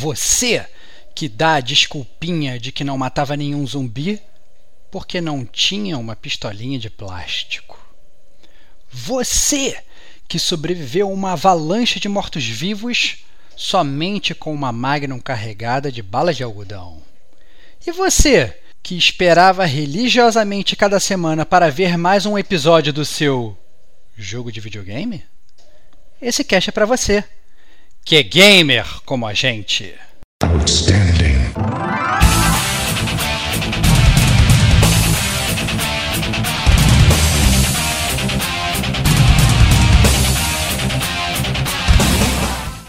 Você que dá a desculpinha de que não matava nenhum zumbi porque não tinha uma pistolinha de plástico. Você que sobreviveu a uma avalanche de mortos-vivos somente com uma Magnum carregada de balas de algodão. E você que esperava religiosamente cada semana para ver mais um episódio do seu jogo de videogame? Esse cast é para você, que é gamer como a gente. Outstanding.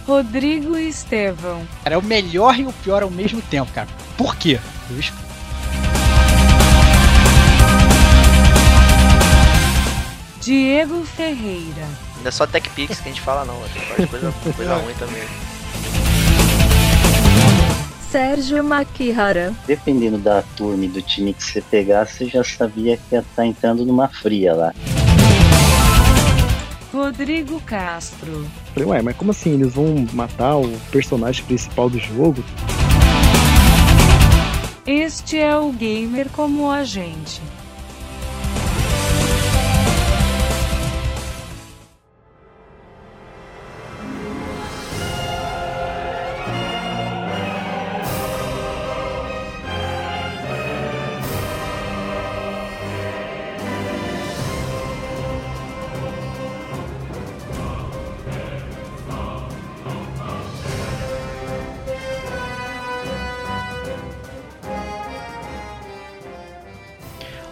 Rodrigo Estevão. Cara, é o melhor e o pior ao mesmo tempo, cara. Por quê? Eu Diego Ferreira. Não é só TechPix que a gente fala, não. Tem coisa, coisa ruim também. Sérgio Makihara. Dependendo da turma e do time que você pegar, você já sabia que ia estar tá entrando numa fria lá. Rodrigo Castro. Falei, ué, mas como assim? Eles vão matar o personagem principal do jogo? Este é o gamer como a gente.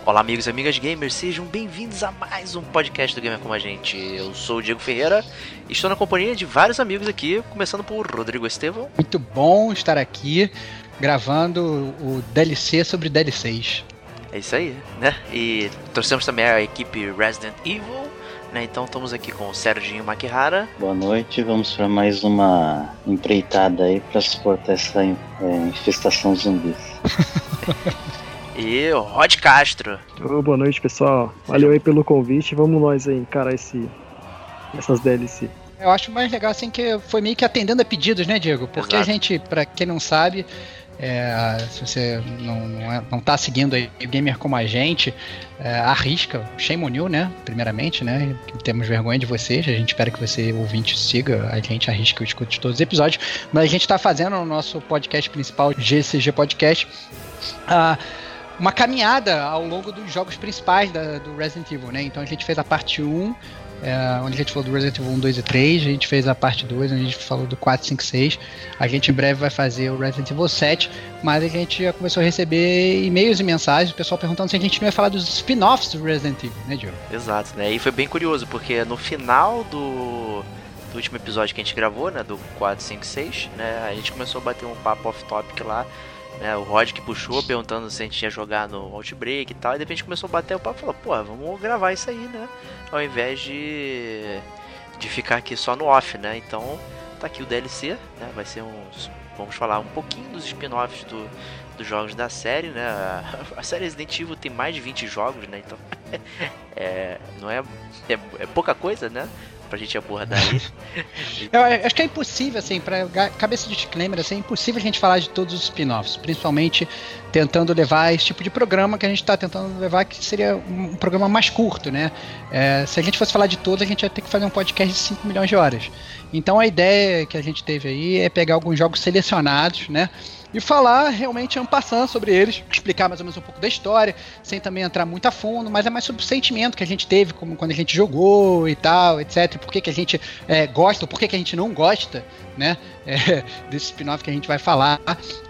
Olá, amigos e amigas gamers, sejam bem-vindos a mais um podcast do Gamer Como a Gente. Eu sou o Diego Ferreira e estou na companhia de vários amigos aqui, começando por Rodrigo Estevão. Muito bom estar aqui gravando o DLC sobre DLCs. É isso aí, né? E trouxemos também a equipe Resident Evil, né? Então estamos aqui com o Serginho Makihara. Boa noite, vamos para mais uma empreitada aí para suportar essa é, infestação zumbis. E o Rod Castro. Oh, boa noite, pessoal. Valeu aí pelo convite. Vamos nós aí encarar esse, essas DLC. Eu acho mais legal assim que foi meio que atendendo a pedidos, né, Diego? Porque Exato. a gente, para quem não sabe, é, se você não, não, é, não tá seguindo aí o gamer como a gente, é, arrisca, shame on you, né? Primeiramente, né? Temos vergonha de vocês, a gente espera que você, ouvinte, siga a gente, arrisca e escute todos os episódios. Mas a gente está fazendo o nosso podcast principal, GCG Podcast. Uh, uma caminhada ao longo dos jogos principais da, do Resident Evil, né? Então a gente fez a parte 1, é, onde a gente falou do Resident Evil 1, 2 e 3, a gente fez a parte 2, onde a gente falou do 4, 5, 6. A gente em breve vai fazer o Resident Evil 7, mas a gente já começou a receber e-mails e mensagens, o pessoal perguntando se a gente não ia falar dos spin-offs do Resident Evil, né, Diogo? Exato, né? E foi bem curioso, porque no final do do último episódio que a gente gravou, né, do 4, 5, 6, né, a gente começou a bater um papo off-topic lá né, o Rod que puxou, perguntando se a gente ia jogar no Outbreak e tal. E de repente começou a bater o papo e falou: pô, vamos gravar isso aí, né? Ao invés de, de ficar aqui só no off, né? Então tá aqui o DLC, né? Vai ser uns. Vamos falar um pouquinho dos spin-offs do, dos jogos da série, né? A, a série Resident Evil tem mais de 20 jogos, né? Então. é, não é, é, é pouca coisa, né? Pra gente abordar isso. Eu acho que é impossível, assim, pra cabeça de disclaimer, assim, é impossível a gente falar de todos os spin-offs, principalmente tentando levar esse tipo de programa que a gente está tentando levar, que seria um programa mais curto, né? É, se a gente fosse falar de todos, a gente ia ter que fazer um podcast de 5 milhões de horas. Então a ideia que a gente teve aí é pegar alguns jogos selecionados, né? e falar realmente ampassando sobre eles, explicar mais ou menos um pouco da história, sem também entrar muito a fundo, mas é mais sobre o sentimento que a gente teve, como quando a gente jogou e tal, etc. Por que, que a gente é, gosta, por que, que a gente não gosta, né? É, desse spin-off que a gente vai falar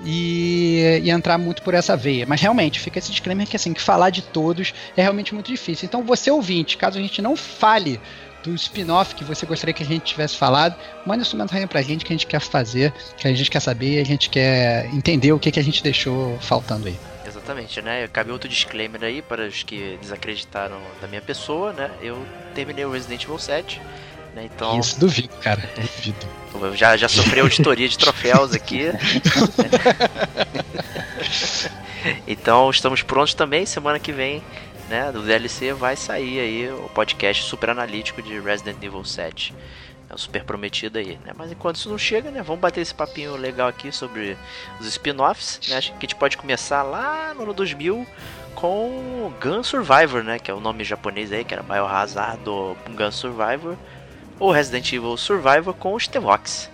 e, e, entrar muito por essa veia. Mas realmente, fica esse disclaimer que assim, que falar de todos é realmente muito difícil. Então, você ouvinte, caso a gente não fale do spin-off que você gostaria que a gente tivesse falado, manda esse comentário pra gente que a gente quer fazer, que a gente quer saber a gente quer entender o que, que a gente deixou faltando aí. Exatamente, né? Cabe outro disclaimer aí para os que desacreditaram da minha pessoa, né? Eu terminei o Resident Evil 7. Né? Então... Isso, duvido, cara. Duvido. Eu já, já sofri auditoria de troféus aqui. então estamos prontos também. Semana que vem né, do DLC vai sair aí o podcast super analítico de Resident Evil 7. É o super prometido aí, né? Mas enquanto isso não chega, né? Vamos bater esse papinho legal aqui sobre os spin-offs, né? Acho que a gente pode começar lá no ano 2000 com Gun Survivor, né? Que é o nome japonês aí, que era Biohazard ou Gun Survivor. Ou Resident Evil Survivor com os T-Vox.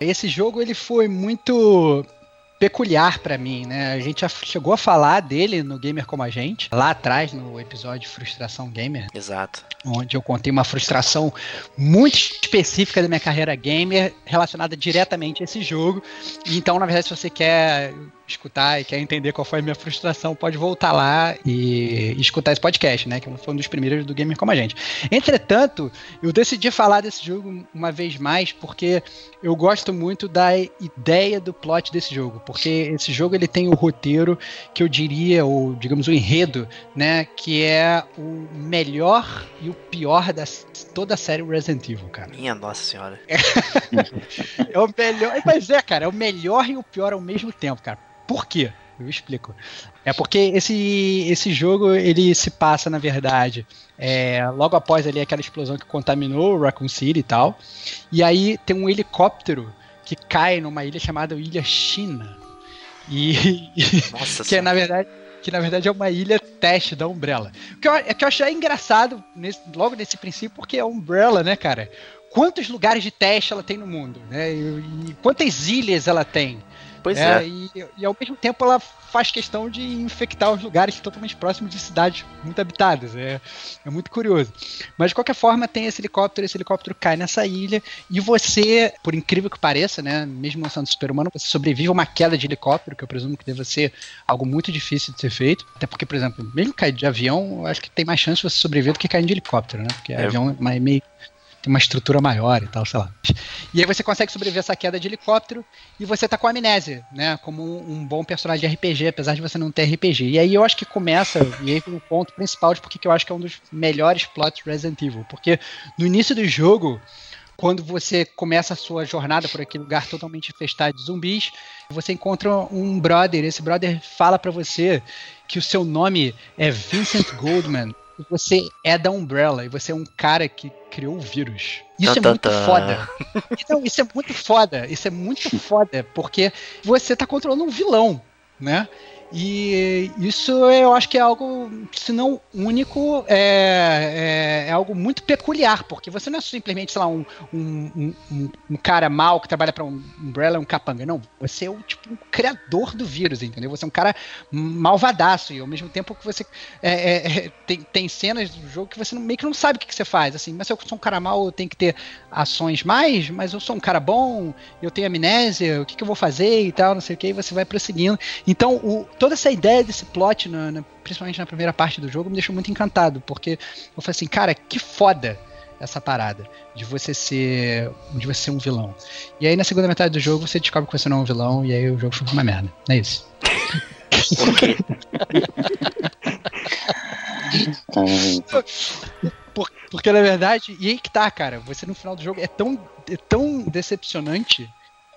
Esse jogo ele foi muito peculiar pra mim, né? A gente já chegou a falar dele no Gamer Como a Gente, lá atrás no episódio Frustração Gamer, Exato. onde eu contei uma frustração muito específica da minha carreira gamer relacionada diretamente a esse jogo. Então, na verdade, se você quer escutar e quer entender qual foi a minha frustração, pode voltar lá e, escutar esse podcast, né? Que foi um dos primeiros do Gamer Como a Gente. Entretanto, eu decidi falar desse jogo uma vez mais porque eu gosto muito da ideia do plot desse jogo, porque esse jogo ele tem o roteiro que eu diria, ou digamos o enredo, né, que é o melhor e o pior da toda a série Resident Evil, cara. Minha nossa senhora. É o melhor, mas é, cara, é o melhor e o pior ao mesmo tempo, cara. Por quê? Eu explico. É porque esse, esse jogo ele se passa, na verdade, é, logo após ali aquela explosão que contaminou o Raccoon City e tal. E aí tem um helicóptero que cai numa ilha chamada Ilha China. E, Nossa que é, na verdade que na verdade é uma ilha teste da Umbrella. O que eu, é que eu achei engraçado nesse- logo nesse princípio, porque a Umbrella, né, cara? Quantos lugares de teste ela tem no mundo, né? E, e quantas ilhas ela tem? Pois É, é. E, e ao mesmo tempo ela faz questão de infectar os lugares totalmente próximos de cidades muito habitadas. É, é muito curioso. Mas de qualquer forma, tem esse helicóptero, esse helicóptero cai nessa ilha, e você, por incrível que pareça, né? Mesmo não sendo super-humano, você sobrevive a uma queda de helicóptero, que eu presumo que deva ser algo muito difícil de ser feito. Até porque, por exemplo, mesmo cair de avião, eu acho que tem mais chance de você sobreviver do que cair de helicóptero, né? Porque É. avião é meio. Tem uma estrutura maior e tal, sei lá. E aí você consegue sobreviver a essa queda de helicóptero e você tá com amnésia, né? Como um, um bom personagem de RPG, apesar de você não ter RPG. E aí eu acho que começa, e aí o ponto principal de porque que eu acho que é um dos melhores plots Resident Evil. Porque no início do jogo, quando você começa a sua jornada por aquele lugar totalmente infestado de zumbis, você encontra um brother. Esse brother fala pra você que o seu nome é Vincent Goldman. Você é da Umbrella e você é um cara que criou o vírus. Isso é Tan, muito tan. foda. Não, isso é muito foda. Isso é muito foda, porque você tá controlando um vilão, né? E isso eu acho que é algo, se não único, é, é, é algo muito peculiar, porque você não é simplesmente, sei lá, um, um, um, um cara mal que trabalha pra um Umbrella, um capanga. Não, você é o tipo um criador do vírus, entendeu? Você é um cara malvadaço e ao mesmo tempo que você é, é, é, tem, tem cenas do jogo que você não- meio que não sabe o que, que você faz, assim, mas se eu sou um cara mal, eu tenho que ter ações mais, mas eu sou um cara bom, eu tenho amnésia, o que, que eu vou fazer e tal, não sei o que, e você vai prosseguindo. Então, o- toda essa ideia desse plot, na- na- principalmente na primeira parte do jogo, me deixou muito encantado, porque eu falei assim, cara, que foda essa parada de você ser de você ser um vilão. E aí na segunda metade do jogo você descobre que você não é um vilão e aí o jogo fica uma merda. É isso. Por- porque na verdade, e aí que tá, cara, você no final do jogo é tão, é tão decepcionante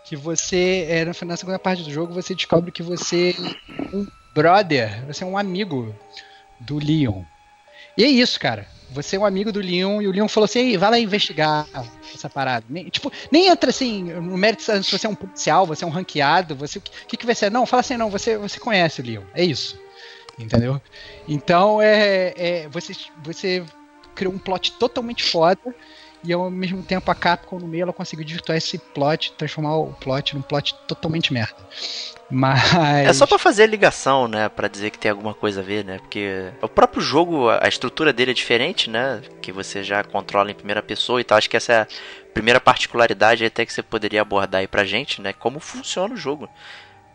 que você, é, na segunda parte do jogo, você descobre que você é um brother, você é um amigo do Leon. E é isso, cara. Você é um amigo do Leon e o Leon falou assim: Ei, vai lá investigar essa parada. Nem, tipo, nem entra assim no mérito se você é um policial, você é um ranqueado, você o que, que, que vai ser? Não, fala assim, não, você, você conhece o Leon. É isso. Entendeu? Então é, é você, você criou um plot totalmente foda e ao mesmo tempo a Capcom no meio ela conseguiu desvirtuar esse plot, transformar o plot num plot totalmente merda. Mas É só pra fazer a ligação, né? Pra dizer que tem alguma coisa a ver, né? Porque o próprio jogo, a estrutura dele é diferente, né? Que você já controla em primeira pessoa e tal. Acho que essa é a primeira particularidade até que você poderia abordar aí pra gente, né? Como funciona o jogo.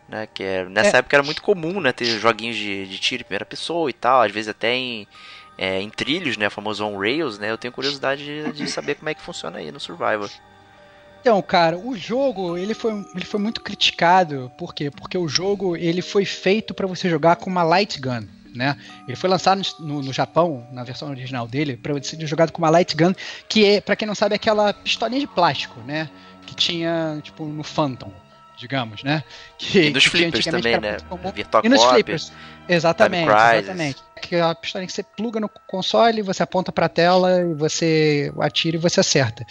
né? Que é, nessa época era muito comum, né? Ter joguinhos de, de tiro em primeira pessoa e tal, às vezes até em, é, em trilhos, né? Famoso on rails, né? Eu tenho curiosidade de, de saber como é que funciona aí no Survivor. Então, cara, o jogo ele foi, ele foi muito criticado. Por quê? Porque o jogo ele foi feito para você jogar com uma light gun. Né? Ele foi lançado no, no Japão, na versão original dele, para ser jogado com uma light gun, que é, para quem não sabe, é aquela pistolinha de plástico, né? Que tinha, tipo, no Phantom, digamos, né? Que, e dos que flippers também, né? Virtual e nos Cop, flippers. Exatamente, exatamente. Que é a pistolinha que você pluga no console, você aponta pra tela e você atira e você acerta.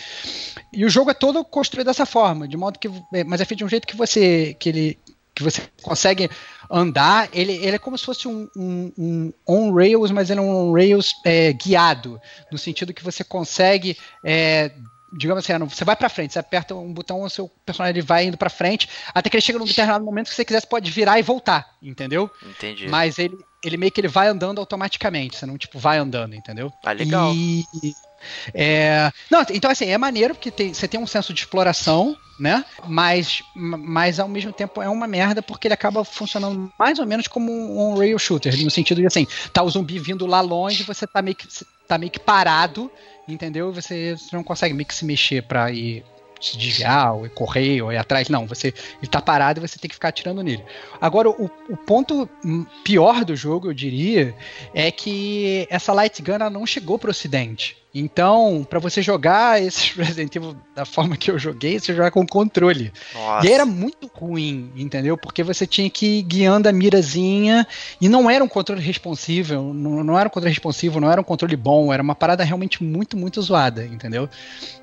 E o jogo é todo construído dessa forma, de modo que. Mas é feito de um jeito que você. que ele. que você consegue andar. Ele, ele é como se fosse um, um, um on-rails, mas ele é um on-rails é, guiado. No sentido que você consegue. É, digamos assim, você vai pra frente, você aperta um botão, o seu personagem vai indo pra frente, até que ele chega num determinado momento que você quiser, você pode virar e voltar, entendeu? Entendi. Mas ele, ele meio que ele vai andando automaticamente, você não, tipo, vai andando, entendeu? Ah, legal. E, é, não, então assim, é maneiro porque tem, você tem um senso de exploração, né? Mas, mas ao mesmo tempo é uma merda porque ele acaba funcionando mais ou menos como um, um rail shooter, no sentido de assim, tá o zumbi vindo lá longe, você tá meio que, tá meio que parado, entendeu? Você, não consegue meio que se mexer pra ir se desviar, ou ir correr, ou ir atrás. Não, você ele tá parado e você tem que ficar atirando nele. Agora, o, o ponto pior do jogo, eu diria, é que essa Light Gun não chegou pro ocidente. Então, para você jogar esse Resident Evil da forma que eu joguei, você joga com controle. Nossa. E era muito ruim, entendeu? Porque você tinha que ir guiando a mirazinha e não era um controle responsivo, não, não era um controle responsivo, não era um controle bom, era uma parada realmente muito, muito zoada, entendeu?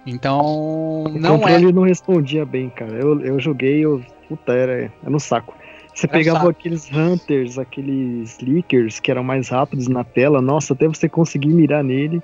Então, O não é. controle não respondia bem, cara. Eu, eu joguei, eu, puta, era, era no saco. Você Era pegava saco. aqueles Hunters, aqueles Lickers que eram mais rápidos na tela, nossa, até você conseguir mirar nele,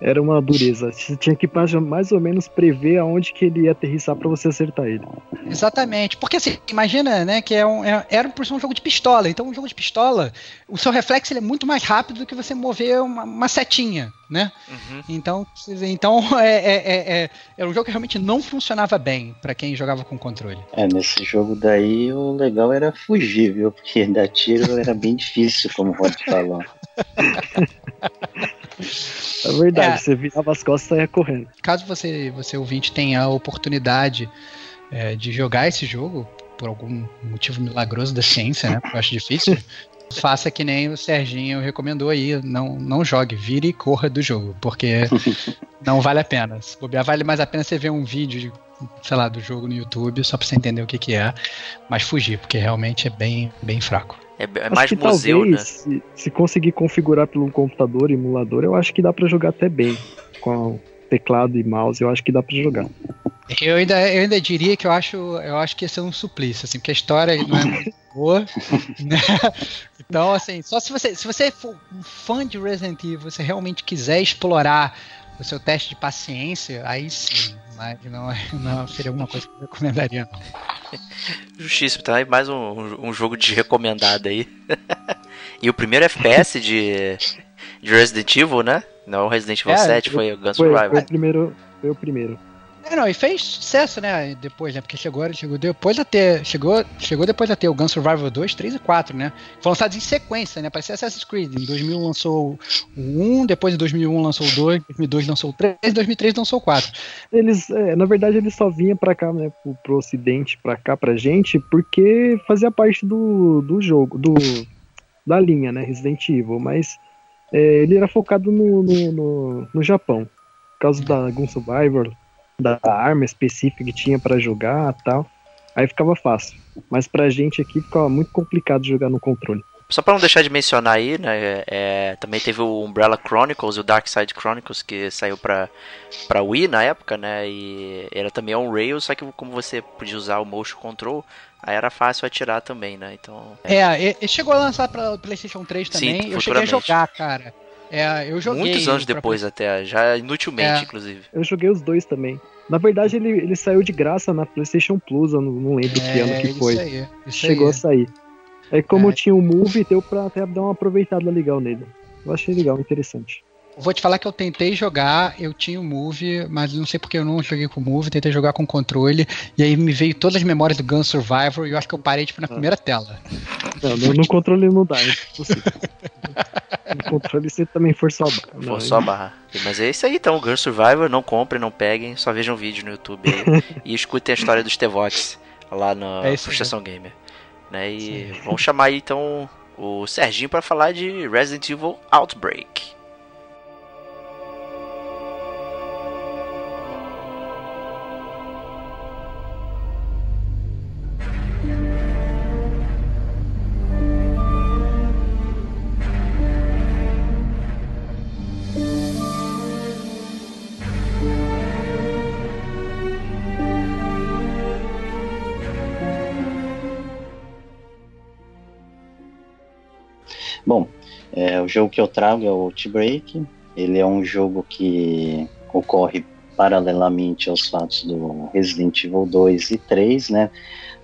era uma dureza. Você tinha que mais, ou menos prever aonde que ele ia aterrissar pra você acertar ele. Exatamente. Porque assim, imagina, né, que é um, é- era por ser um jogo de pistola. Então, um jogo de pistola, o seu reflexo ele é muito mais rápido do que você mover uma, uma setinha, né? Uhum. Então, então é, é, é, é, era um jogo que realmente não funcionava bem pra quem jogava com controle. É, nesse jogo daí o legal era fugir, viu? Porque dar tiro era bem difícil, como o Rod falou. É verdade, É. você virava as costas e saia correndo. Caso você, você ouvinte tenha a oportunidade é, de jogar esse jogo, por algum motivo milagroso da ciência, né? Eu acho difícil. Faça que nem o Serginho recomendou aí, não, não jogue, vire e corra do jogo, porque não vale a pena. Se bobear, vale mais a pena você ver um vídeo, de, sei lá, do jogo no YouTube, só pra você entender o que, que é, mas fugir, porque realmente é bem, bem fraco. É, é Acho mais que museu, talvez, né? se, se conseguir configurar pelo computador, emulador, eu acho que dá pra jogar até bem. Com teclado e mouse, eu acho que dá pra jogar. Eu ainda, eu ainda diria que eu acho, eu acho que ia ser um suplício, assim, porque a história não é muito boa, né? Então, assim, só se você, se você for um fã de Resident Evil, você realmente quiser explorar o seu teste de paciência, aí sim, mas não, é- não seria alguma coisa que eu recomendaria, não. Justíssimo, tá aí mais um, um jogo de recomendado aí. e o primeiro FPS de, de Resident Evil, né? Não o Resident Evil É, 7, foi o Gun Foi, foi Survivor. o primeiro. Foi o primeiro. É, não, e fez sucesso, né, depois, né, porque chegou, ele chegou depois a ter, chegou, chegou depois a ter o Gun Survivor 2, 3 e 4, né, foram lançados em sequência, né, parecia Assassin's Creed, em 2000 lançou o 1, depois em 2001 lançou o 2, em 2002 lançou o 3, em 2003 lançou o 4. Eles, é, na verdade, eles só vinham pra cá, né, pro, pro ocidente, pra cá, pra gente, porque fazia parte do, do jogo, do, da linha, né, Resident Evil, mas é, ele era focado no, no, no, no Japão, por causa da Gun Survivor, da arma específica que tinha pra jogar e tal, aí ficava fácil. Mas pra gente aqui ficava muito complicado jogar no controle. Só pra não deixar de mencionar aí, né? é, também teve o Umbrella Chronicles e o Dark Side Chronicles que saiu pra, pra Wii na época, né? E era também on rail, só que como você podia usar o motion control, aí era fácil atirar também, né? Então. É, ele chegou a lançar pra PlayStation 3 Sim, também, eu cheguei a jogar, cara. É, eu joguei. muitos anos pra- depois até, já inutilmente, É. inclusive. Eu joguei os dois também. Na verdade, ele, ele saiu de graça na PlayStation Plus, eu não, não lembro que ano É, que foi. Isso aí, isso Chegou aí. a sair. Aí como É. tinha o Move, deu pra até dar uma aproveitada legal nele. Eu achei legal, interessante. Vou te falar que eu tentei jogar, eu tinha o Move, mas não sei porque eu não joguei com o Move, tentei jogar com controle, e aí me veio todas as memórias do Gun Survivor e eu acho que eu parei tipo na Ah. primeira tela. Não, no, no controle não dá, é impossível. No controle você também forçou a barra. Não, Forçou a barra. Mas é isso aí então, Gun Survivor, não comprem, não peguem, só vejam vídeo no YouTube aí, e escutem a história dos Tevox lá na É. Frustração Gamer. Né? E vamos chamar aí então o Serginho pra falar de Resident Evil Outbreak. Bom, é, o jogo que eu trago é o Outbreak. Ele é um jogo que ocorre paralelamente aos fatos do Resident Evil 2 e 3, né?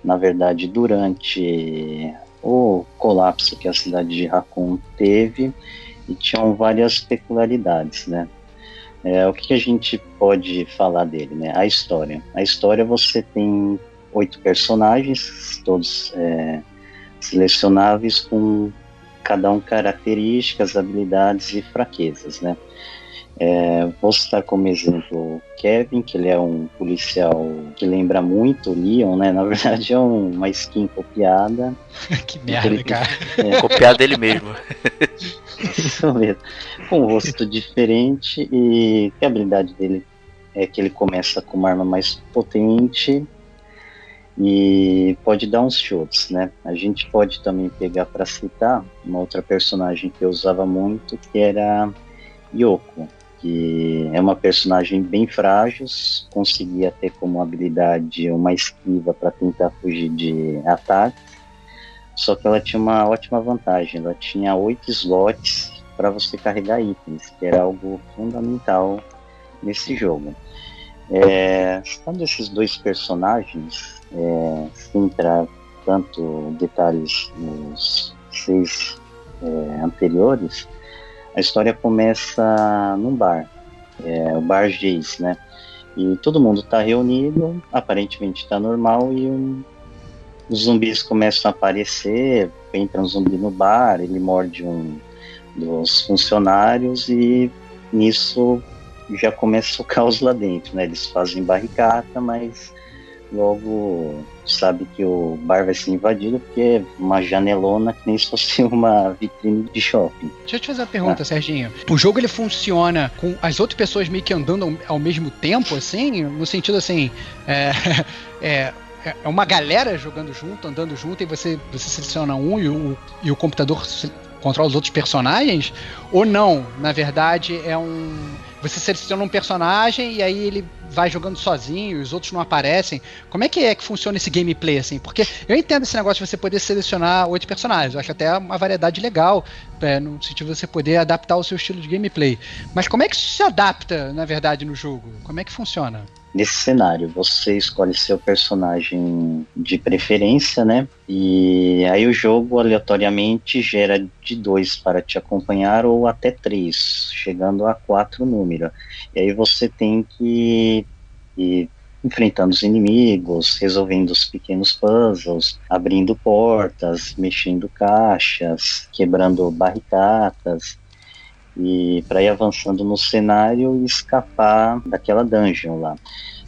Na verdade, durante o colapso que a cidade de Raccoon teve, e tinham várias peculiaridades, né? É, o que, a gente pode falar dele, né? A história. A história você tem oito personagens, todos é, selecionáveis com cada um características, habilidades e fraquezas, né? É, vou citar como exemplo o Kevin, que ele é um policial que lembra muito o Leon, né? Na verdade é um- uma skin copiada. que merda, Ele- cara. É, Copiado dele mesmo. isso mesmo. Com um rosto diferente e que a habilidade dele é que ele começa com uma arma mais potente e pode dar uns chutes, né? A gente pode também pegar para citar uma outra personagem que eu usava muito, que era Yoko, que é uma personagem bem frágil, conseguia ter como habilidade uma esquiva para tentar fugir de ataques. Só que ela tinha uma ótima vantagem, ela tinha oito slots para você carregar itens, que era algo fundamental nesse jogo. É, esses dois personagens, é, entrar tanto detalhes nos seis é, anteriores, a história começa num bar, é, o Bar Jace, né? E todo mundo está reunido, aparentemente está normal, e um, os zumbis começam a aparecer, entra um zumbi no bar, ele morde um dos funcionários e nisso já começa o caos lá dentro, né? Eles fazem barricada, mas logo sabe que o bar vai ser invadido porque é uma janelona que nem se fosse uma vitrine de shopping. Deixa eu te fazer uma pergunta, Serginho. O jogo ele funciona com as outras pessoas meio que andando ao, mesmo tempo, assim? No sentido assim. É, é, é uma galera jogando junto, andando junto, e você, você seleciona um e o, e o computador controla os outros personagens? Ou não? Na verdade, é um. Você seleciona um personagem e aí ele vai jogando sozinho, os outros não aparecem. Como é que é que funciona esse gameplay, assim? Porque eu entendo esse negócio de você poder selecionar oito personagens. Eu acho até uma variedade legal, é, no sentido de você poder adaptar o seu estilo de gameplay. Mas como é que isso se adapta, na verdade, no jogo? Como é que funciona? Nesse cenário, você escolhe seu personagem de preferência, né? E aí o jogo aleatoriamente gera de dois para te acompanhar ou até três, chegando a quatro número. E aí você tem que ir enfrentando os inimigos, resolvendo os pequenos puzzles, abrindo portas, mexendo caixas, quebrando barricadas e para ir avançando no cenário e escapar daquela dungeon lá.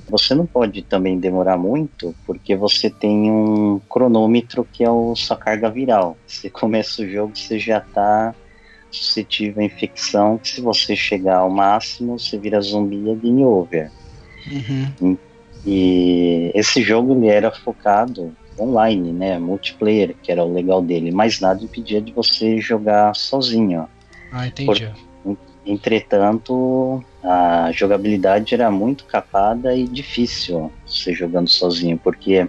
Você não pode também demorar muito, porque você tem um cronômetro que é o sua carga viral. Você começa o jogo, você já está suscetível à infecção, que se você chegar ao máximo, você vira zumbi e é game over. E esse jogo ele era focado online, né, multiplayer, que era o legal dele, mas nada impedia de você jogar sozinho. Ah, entendi. Entretanto, a jogabilidade era muito capada e difícil você jogando sozinho, porque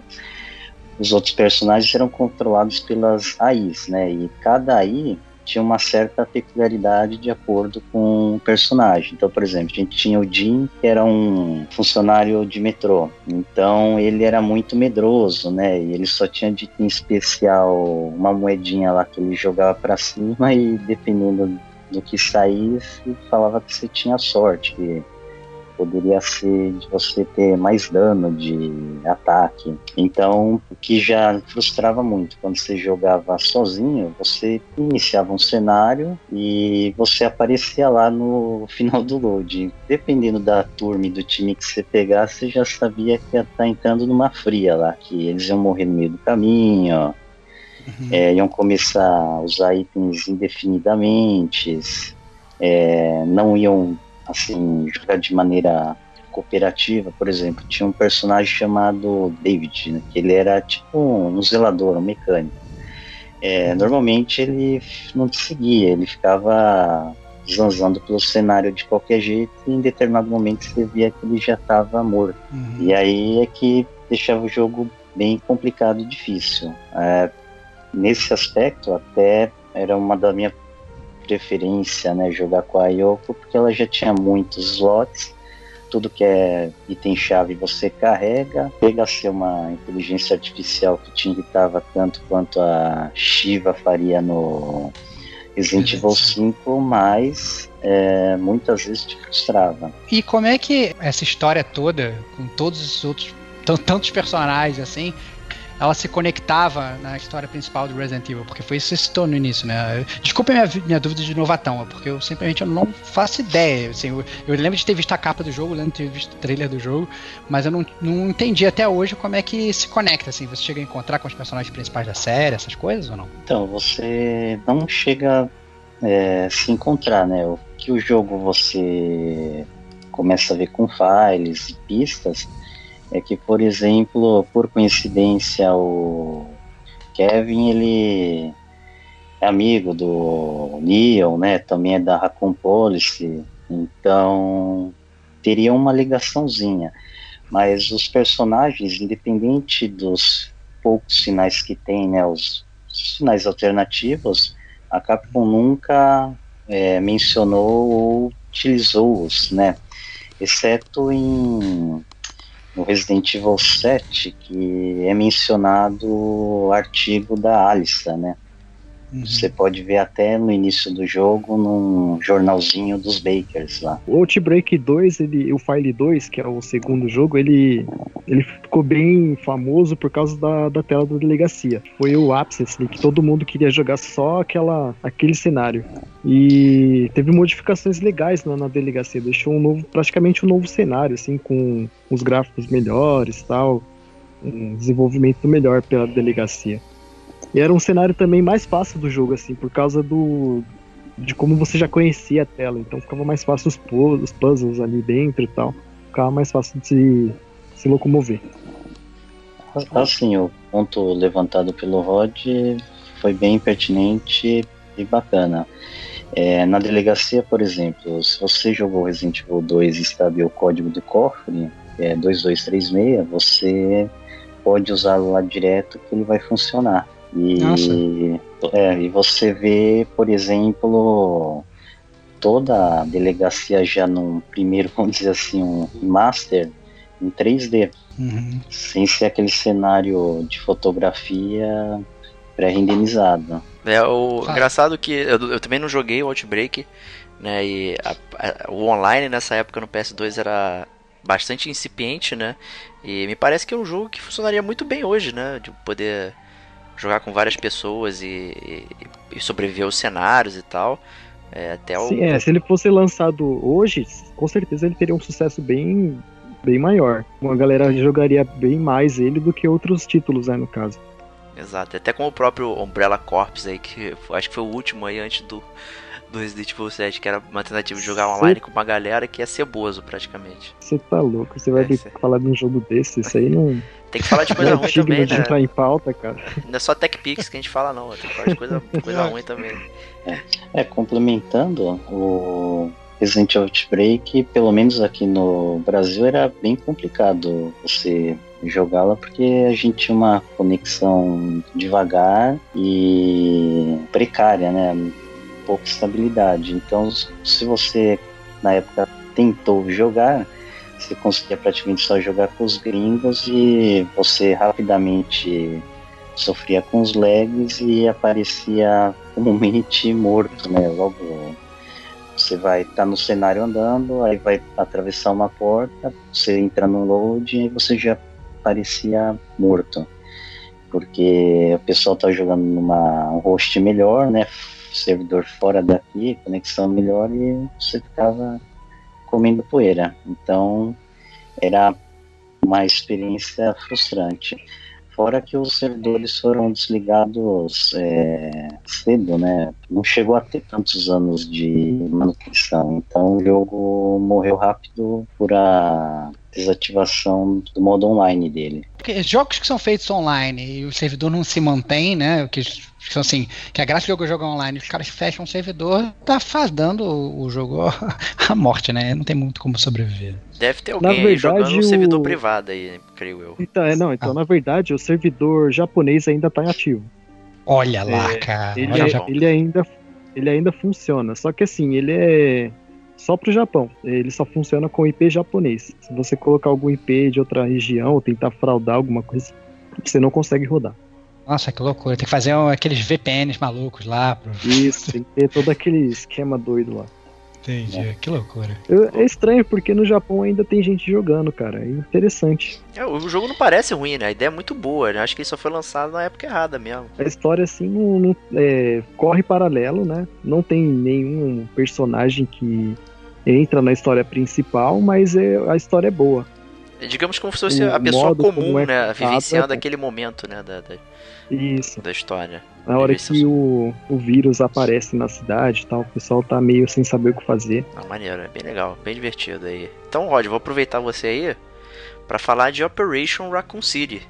os outros personagens eram controlados pelas AIs, né? E cada AI tinha uma certa peculiaridade de acordo com o personagem. Então, por exemplo, a gente tinha o Jim, que era um funcionário de metrô. Então, ele era muito medroso, né? E ele só tinha de em especial uma moedinha lá que ele jogava para cima e dependendo do que saísse, falava que você tinha sorte, que poderia ser de você ter mais dano de ataque. Então, o que já frustrava muito quando você jogava sozinho, você iniciava um cenário e você aparecia lá no final do load. Dependendo da turma e do time que você pegasse, você já sabia que ia estar tá entrando numa fria lá, que eles iam morrer no meio do caminho. Uhum. É, iam começar a usar itens indefinidamente, é, não iam assim, jogar de maneira cooperativa, por exemplo, tinha um personagem chamado David, né, que ele era tipo um zelador, um mecânico. É, normalmente ele não te seguia, ele ficava zanzando pelo cenário de qualquer jeito e em determinado momento você via que ele já estava morto. Uhum. E aí é que deixava o jogo bem complicado e difícil. É, nesse aspecto, até era uma da minha preferência, né, jogar com a Yoko, porque ela já tinha muitos slots, tudo que é item-chave você carrega, pega a ser uma inteligência artificial que te irritava tanto quanto a Shiva faria no Resident Evil 5, mas é, muitas vezes te frustrava. E como é que essa história toda, com todos os outros tantos personagens assim, ela se conectava na história principal do Resident Evil, porque foi isso que você citou no início, né? Desculpa minha, minha dúvida de novatão, porque eu simplesmente não faço ideia. Assim, eu, eu, lembro de ter visto a capa do jogo, lembro de ter visto o trailer do jogo, mas eu não, não entendi até hoje como é que se conecta, assim. Você chega a encontrar com os personagens principais da série, essas coisas ou não? Então, você não chega é, se encontrar, né? O que o jogo você começa a ver com files e pistas é que, por exemplo, por coincidência, o Kevin, ele é amigo do Neil, né? Também é da Raccoon Policy, então teria uma ligaçãozinha. Mas os personagens, independente dos poucos sinais que tem, né? Os sinais alternativos, a Capcom nunca é, mencionou ou utilizou-os, né? Exceto em no Resident Evil 7 que é mencionado o artigo da Alissa, né? Uhum. Você pode ver até no início do jogo num jornalzinho dos Bakers lá. O Outbreak 2, ele, o File 2, que é o segundo jogo, ele, ele ficou bem famoso por causa da, da tela da delegacia. Foi o ápice, assim, que todo mundo queria jogar só aquela, aquele cenário. E teve modificações legais na, na delegacia, deixou um novo, praticamente um novo cenário, assim, com os gráficos melhores tal, um desenvolvimento melhor pela delegacia. E era um cenário também mais fácil do jogo, assim, por causa do de como você já conhecia a tela. Então ficava mais fácil os, os puzzles ali dentro e tal. Ficava mais fácil de se, se locomover. Assim, o ponto levantado pelo Rod foi bem pertinente e bacana. É, na delegacia, por exemplo, se você jogou Resident Evil 2 e sabe o código do cofre, é 2236, você pode usá-lo lá direto que ele vai funcionar. E, é, e você vê, por exemplo, toda a delegacia já num primeiro, vamos dizer assim, um master em 3D. Uhum. Sem ser aquele cenário de fotografia pré-renderizado. É, o ah. engraçado que eu, eu, também não joguei o Outbreak, né? E a, a, o online nessa época no PS2 era bastante incipiente, né? E me parece que é um jogo que funcionaria muito bem hoje, né? De poder jogar com várias pessoas e, e, e sobreviver aos cenários e tal. É, até o... Sim, é, se ele fosse lançado hoje, com certeza ele teria um sucesso bem, bem maior. Uma galera jogaria bem mais ele do que outros títulos, né, no caso. Exato, até com o próprio Umbrella Corps aí, que acho que foi o último aí antes do, do Resident Evil 7, que era uma tentativa de jogar online Cê... com uma galera que é ceboso praticamente. Você tá louco, você vai é, cê... falar de um jogo desse, isso aí não. Tem que falar de coisa é ruim também, de né? entrar em pauta, cara. Não é só TechPix que a gente fala, não. Tem que falar de coisa, coisa ruim também. É, é, complementando, o Resident Evil Outbreak, pelo menos aqui no Brasil, era bem complicado você jogá-la porque a gente tinha uma conexão devagar e precária, né? Pouca estabilidade. Então, se você na época tentou jogar, você conseguia praticamente só jogar com os gringos e você rapidamente sofria com os lags e aparecia comumente morto, né? Logo Você vai estar no cenário andando, aí vai atravessar uma porta, você entra no load e você já parecia morto. Porque o pessoal tá jogando numa um host melhor, né? Servidor fora daqui, conexão melhor e você ficava comendo poeira. Então era uma experiência frustrante. Fora que os servidores foram desligados é, cedo, né? Não chegou a ter tantos anos de manutenção. Então o jogo morreu rápido por a desativação do modo online dele. Porque jogos que são feitos online e o servidor não se mantém, né? Que são assim, que a graça do jogo é jogar online, os caras fecham o servidor, tá fazendo o, o jogo a morte, né? Não tem muito como sobreviver. Deve ter alguém verdade, jogando no servidor o- privado aí, creio eu. Então, é, não, então Ah. na verdade o servidor japonês ainda tá em ativo. Olha lá, É, cara. Ele, olha é- ele ainda ele ainda funciona, só que assim, ele é só pro Japão. Ele só funciona com IP japonês. Se você colocar algum IP de outra região ou tentar fraudar alguma coisa, você não consegue rodar. Nossa, que loucura. Tem que fazer um- aqueles VPNs malucos lá. Pro... Isso, tem que ter todo aquele esquema doido lá. Entendi. Que loucura. É estranho porque no Japão ainda tem gente jogando, cara. É interessante. É, o jogo não parece ruim, né? A ideia é muito boa, né? Acho que ele só foi lançado na época errada mesmo. A história, assim, não, não- é, corre paralelo, né? Não tem nenhum personagem que entra na história principal, mas é, a história é boa. Digamos como se fosse O a pessoa comum, é né? Vivenciando é- aquele momento, né? Da, da, Isso. da história. Na hora que o, o vírus aparece na cidade e tal, o pessoal tá meio sem saber o que fazer. Ah, maneiro, é bem legal, bem divertido aí. Então, Rod, vou aproveitar você aí pra falar de Operation Raccoon City.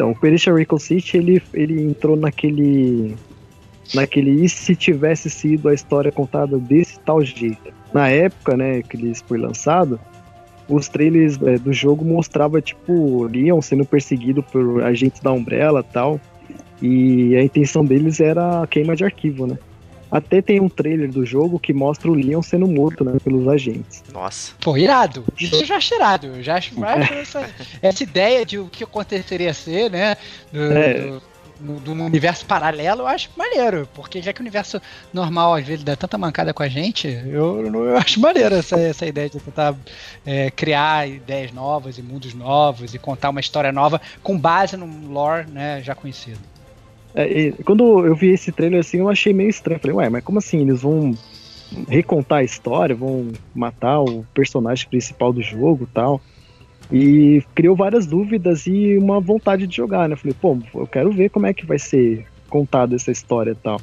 Então, o Operation Recon City, ele, ele entrou naquele. Naquele e se tivesse sido a história contada desse tal jeito. Na época, né, que ele foi lançado, os trailers é, do jogo mostrava tipo Leon sendo perseguido por agentes da Umbrella tal. E a intenção deles era a queima de arquivo, né? Até tem um trailer do jogo que mostra o Leon sendo morto, né, pelos agentes. Nossa, Pô, irado. Isso eu já acho irado. Eu já acho, acho essa, essa ideia de o que aconteceria ser, né? Do, É. do universo paralelo, eu acho maneiro. Porque já que o universo normal às vezes dá tanta mancada com a gente, eu, eu acho maneiro essa, essa ideia de tentar é, criar ideias novas e mundos novos e contar uma história nova com base num lore né, já conhecido. É, quando eu vi esse trailer assim, eu achei meio estranho. Falei, ué, mas como assim? Eles vão recontar a história, vão matar o personagem principal do jogo tal. E criou várias dúvidas e uma vontade de jogar, né? Falei, pô, eu quero ver como é que vai ser contada essa história e tal.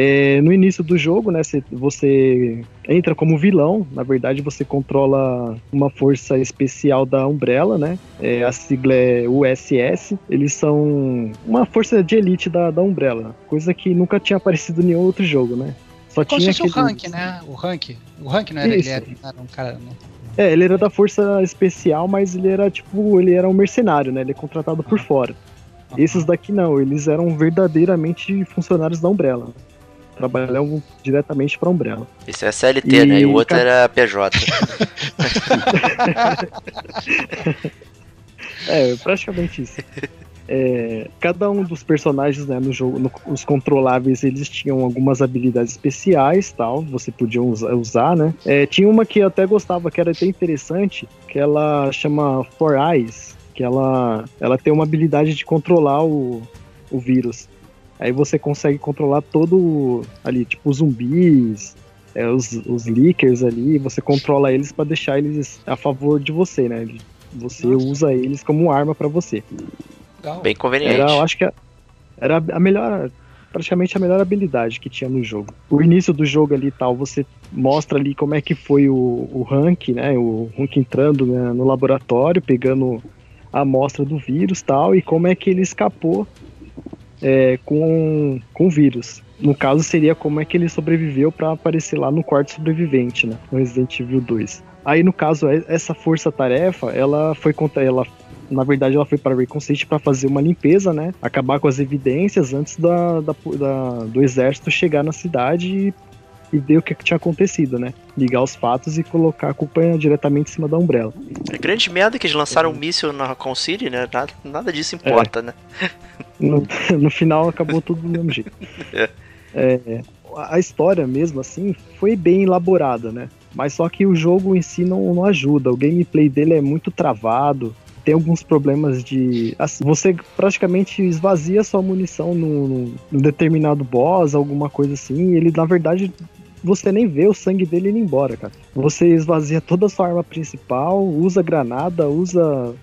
É, no início do jogo, né, cê- você entra como vilão, na verdade você controla uma força especial da Umbrella, né? É, a sigla é USS. Eles são uma força de elite da, da Umbrella, coisa que nunca tinha aparecido em nenhum outro jogo, né? Só Como tinha se fosse o aquele- rank, né? O rank. O rank não era, ele era, era um cara. Não. É, ele era da força especial, mas ele era tipo, ele era um mercenário, né? Ele é contratado por fora. Esses daqui não, eles eram verdadeiramente funcionários da Umbrella. Trabalhavam diretamente pra Umbrella. esse é CLT, né? E o E outro era PJ. É, praticamente isso. É, cada um dos personagens né, no jogo, no- os controláveis, eles tinham algumas habilidades especiais, tal, você podia usa- usar, né? É, tinha uma que eu até gostava, que era até interessante, que ela chama Four Eyes, que ela, ela tem uma habilidade de controlar o, o vírus. Aí você consegue controlar todo o- ali, tipo os zumbis, é, os, os leakers ali, você controla eles pra deixar eles a favor de você, né? Você Nossa. usa eles como arma pra você. Legal. Bem conveniente. Era, eu acho que a- era a melhor, praticamente a melhor habilidade que tinha no jogo. O início do jogo ali e tal, você mostra ali como é que foi o, o Hank, né? O Hank entrando né, no laboratório, pegando a amostra do vírus e tal, e como é que ele escapou é, com, com vírus. No caso, seria como é que ele sobreviveu para aparecer lá no quarto sobrevivente, né? No Resident Evil 2. Aí, no caso, é- essa força-tarefa, ela foi contra ela. Na verdade, ela foi para Recon City para fazer uma limpeza, né? Acabar com as evidências antes da, da- da- do exército chegar na cidade e, e ver o que, tinha acontecido, né? Ligar os fatos e colocar a culpa diretamente em cima da Umbrella. É grande merda que eles lançaram um míssil na Raccoon City, né? Nada, nada disso importa, né? No, no final acabou tudo do mesmo jeito. É. É, a história mesmo, assim, foi bem elaborada, né? Mas só que o jogo em si não, não ajuda. O gameplay dele é muito travado. Tem alguns problemas de. assim, você praticamente esvazia sua munição num, num determinado boss, alguma coisa assim. E ele, na verdade, você nem vê o sangue dele indo embora, cara. Você esvazia toda a sua arma principal, usa granada, usa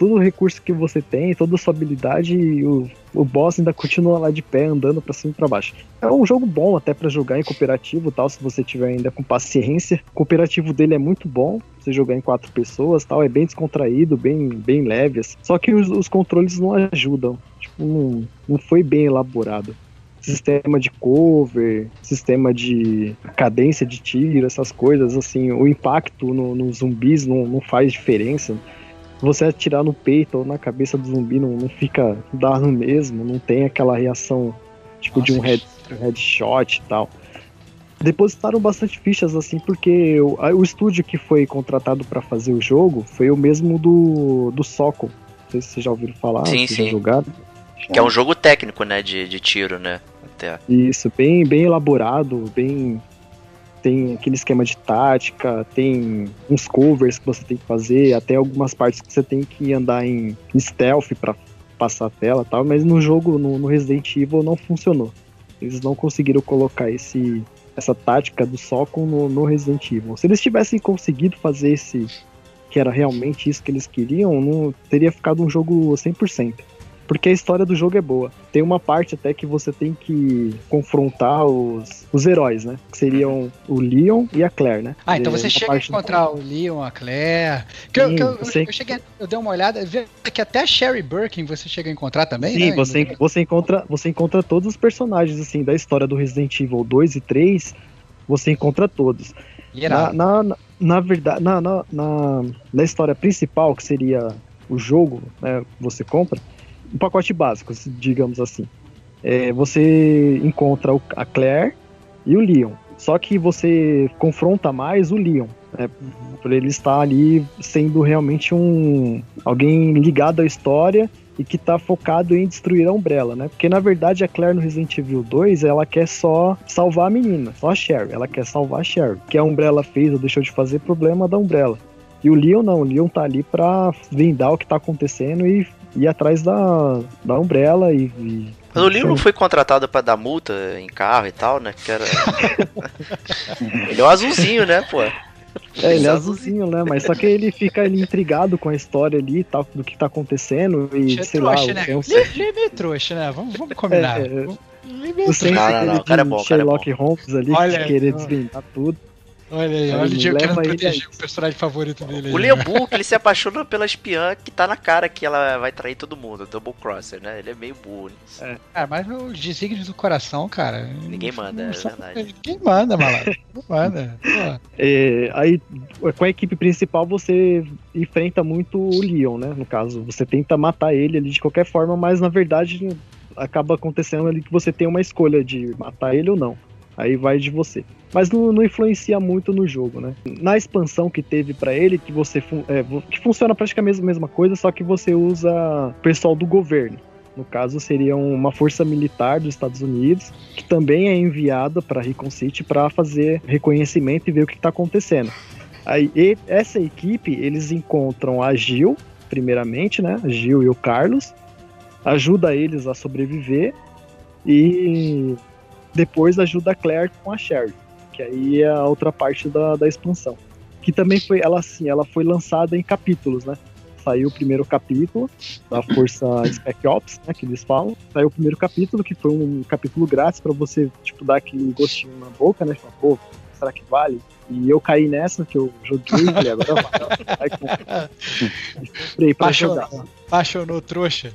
todo o recurso que você tem, toda a sua habilidade e o, o boss ainda continua lá de pé, andando pra cima e pra baixo. É um jogo bom até pra jogar em cooperativo tal, se você tiver ainda com paciência. O cooperativo dele é muito bom, você jogar em quatro pessoas tal, é bem descontraído, bem, bem leve. assim. Só que os, os controles não ajudam, tipo, não, não foi bem elaborado. Sistema de cover, sistema de cadência de tiro, essas coisas, assim, o impacto no- nos zumbis não, não faz diferença você atirar no peito ou na cabeça do zumbi não, não fica dano mesmo, não tem aquela reação tipo de um Nossa, head, um headshot e tal. Depositaram bastante fichas assim, porque o, o estúdio que foi contratado para fazer o jogo foi o mesmo do, do Socom. Não sei se vocês já ouviram falar, Sim, se já sim. jogaram. Que é um jogo técnico, né? De, de tiro, né? Até. Isso, bem, bem elaborado, bem. Tem aquele esquema de tática, tem uns covers que você tem que fazer, até algumas partes que você tem que andar em stealth pra passar a tela tal, mas no jogo, no, no Resident Evil, não funcionou. Eles não conseguiram colocar esse, essa tática do Socom no, no Resident Evil. Se eles tivessem conseguido fazer esse, que era realmente isso que eles queriam, não teria ficado um jogo 100%. Porque a história do jogo é boa. Tem uma parte até que você tem que confrontar os, os heróis, né? Que seriam o Leon e a Claire, né? Ah, então É você uma chega a encontrar o Leon, a Claire. Que eu, Sim, que eu, você- eu cheguei, eu dei uma olhada, vi que até a Sherry Birkin você chega a encontrar também, Sim, né? você, você, encontra, você encontra todos os personagens, assim, da história do Resident Evil 2 e 3, você encontra todos. Na, na, na, na verdade, na, na, na, na história principal, que seria o jogo, né, que você compra, um pacote básico, digamos assim. É, você encontra o- a Claire e o Leon. Só que você confronta mais o Leon. Né, por ele estar ali sendo realmente um alguém ligado à história e que tá focado em destruir a Umbrella, né? Porque na verdade a Claire no Resident Evil 2, ela quer só salvar a menina, só a Sherry, ela quer salvar a Sherry. O que a Umbrella fez ou deixou de fazer, problema da Umbrella. E o Leon não, o Leon tá ali pra vendar o que tá acontecendo e ir atrás da, da Umbrella e... e Mas o Leon não foi contratado pra dar multa em carro e tal, né? Que era. Ele é um azulzinho, né, pô? É, ele é azulzinho, né? Mas só que ele fica ali intrigado com a história ali e tal, do que tá acontecendo e, É sei trouxa, lá, né? tem um, Ele é meio trouxa, né? Vamos, vamos combinar. É, é. Ele é o senso Não, não, o cara é de bom, o cara é Sherlock Holmes ali, Olha, de querer desvendar tudo. Olha aí, olha o Diego querendo ele proteger o personagem favorito dele. O aí, Leon né? Burke, ele se apaixona pela espiã que tá na cara que ela vai trair todo mundo, Double Crosser, né? Ele é meio burro nisso. Cara, mas os desígnios do coração, cara. Ninguém manda, é verdade. Ninguém manda, malandro. Não manda. É, aí, com a equipe principal, você enfrenta muito o Leon, né? No caso, você tenta matar ele ali de qualquer forma, mas na verdade acaba acontecendo ali que você tem uma escolha de matar ele ou não. Aí vai de você. Mas não, não influencia muito no jogo, né? Na expansão que teve pra ele, que você é, que funciona praticamente a mesma coisa, só que você usa pessoal do governo. No caso, seria uma força militar dos Estados Unidos, que também é enviada para Recon City para fazer reconhecimento e ver o que está acontecendo. Aí, e- essa equipe, eles encontram a Gil, primeiramente, né? A Gil e o Carlos, ajuda eles a sobreviver e depois ajuda a Claire com a Sherry, que aí é a outra parte da, da expansão. Que também foi, ela assim, ela foi lançada em capítulos, né? Saiu o primeiro capítulo da Força Spec Ops, né, que eles falam. Saiu o primeiro capítulo, que foi um capítulo grátis para você, tipo, dar aquele gostinho na boca, né? Falar, pô, será que vale? E eu caí nessa, que eu joguei, falei, agora vai. Aí comprei pra Baixou, jogar. apaixonou trouxa.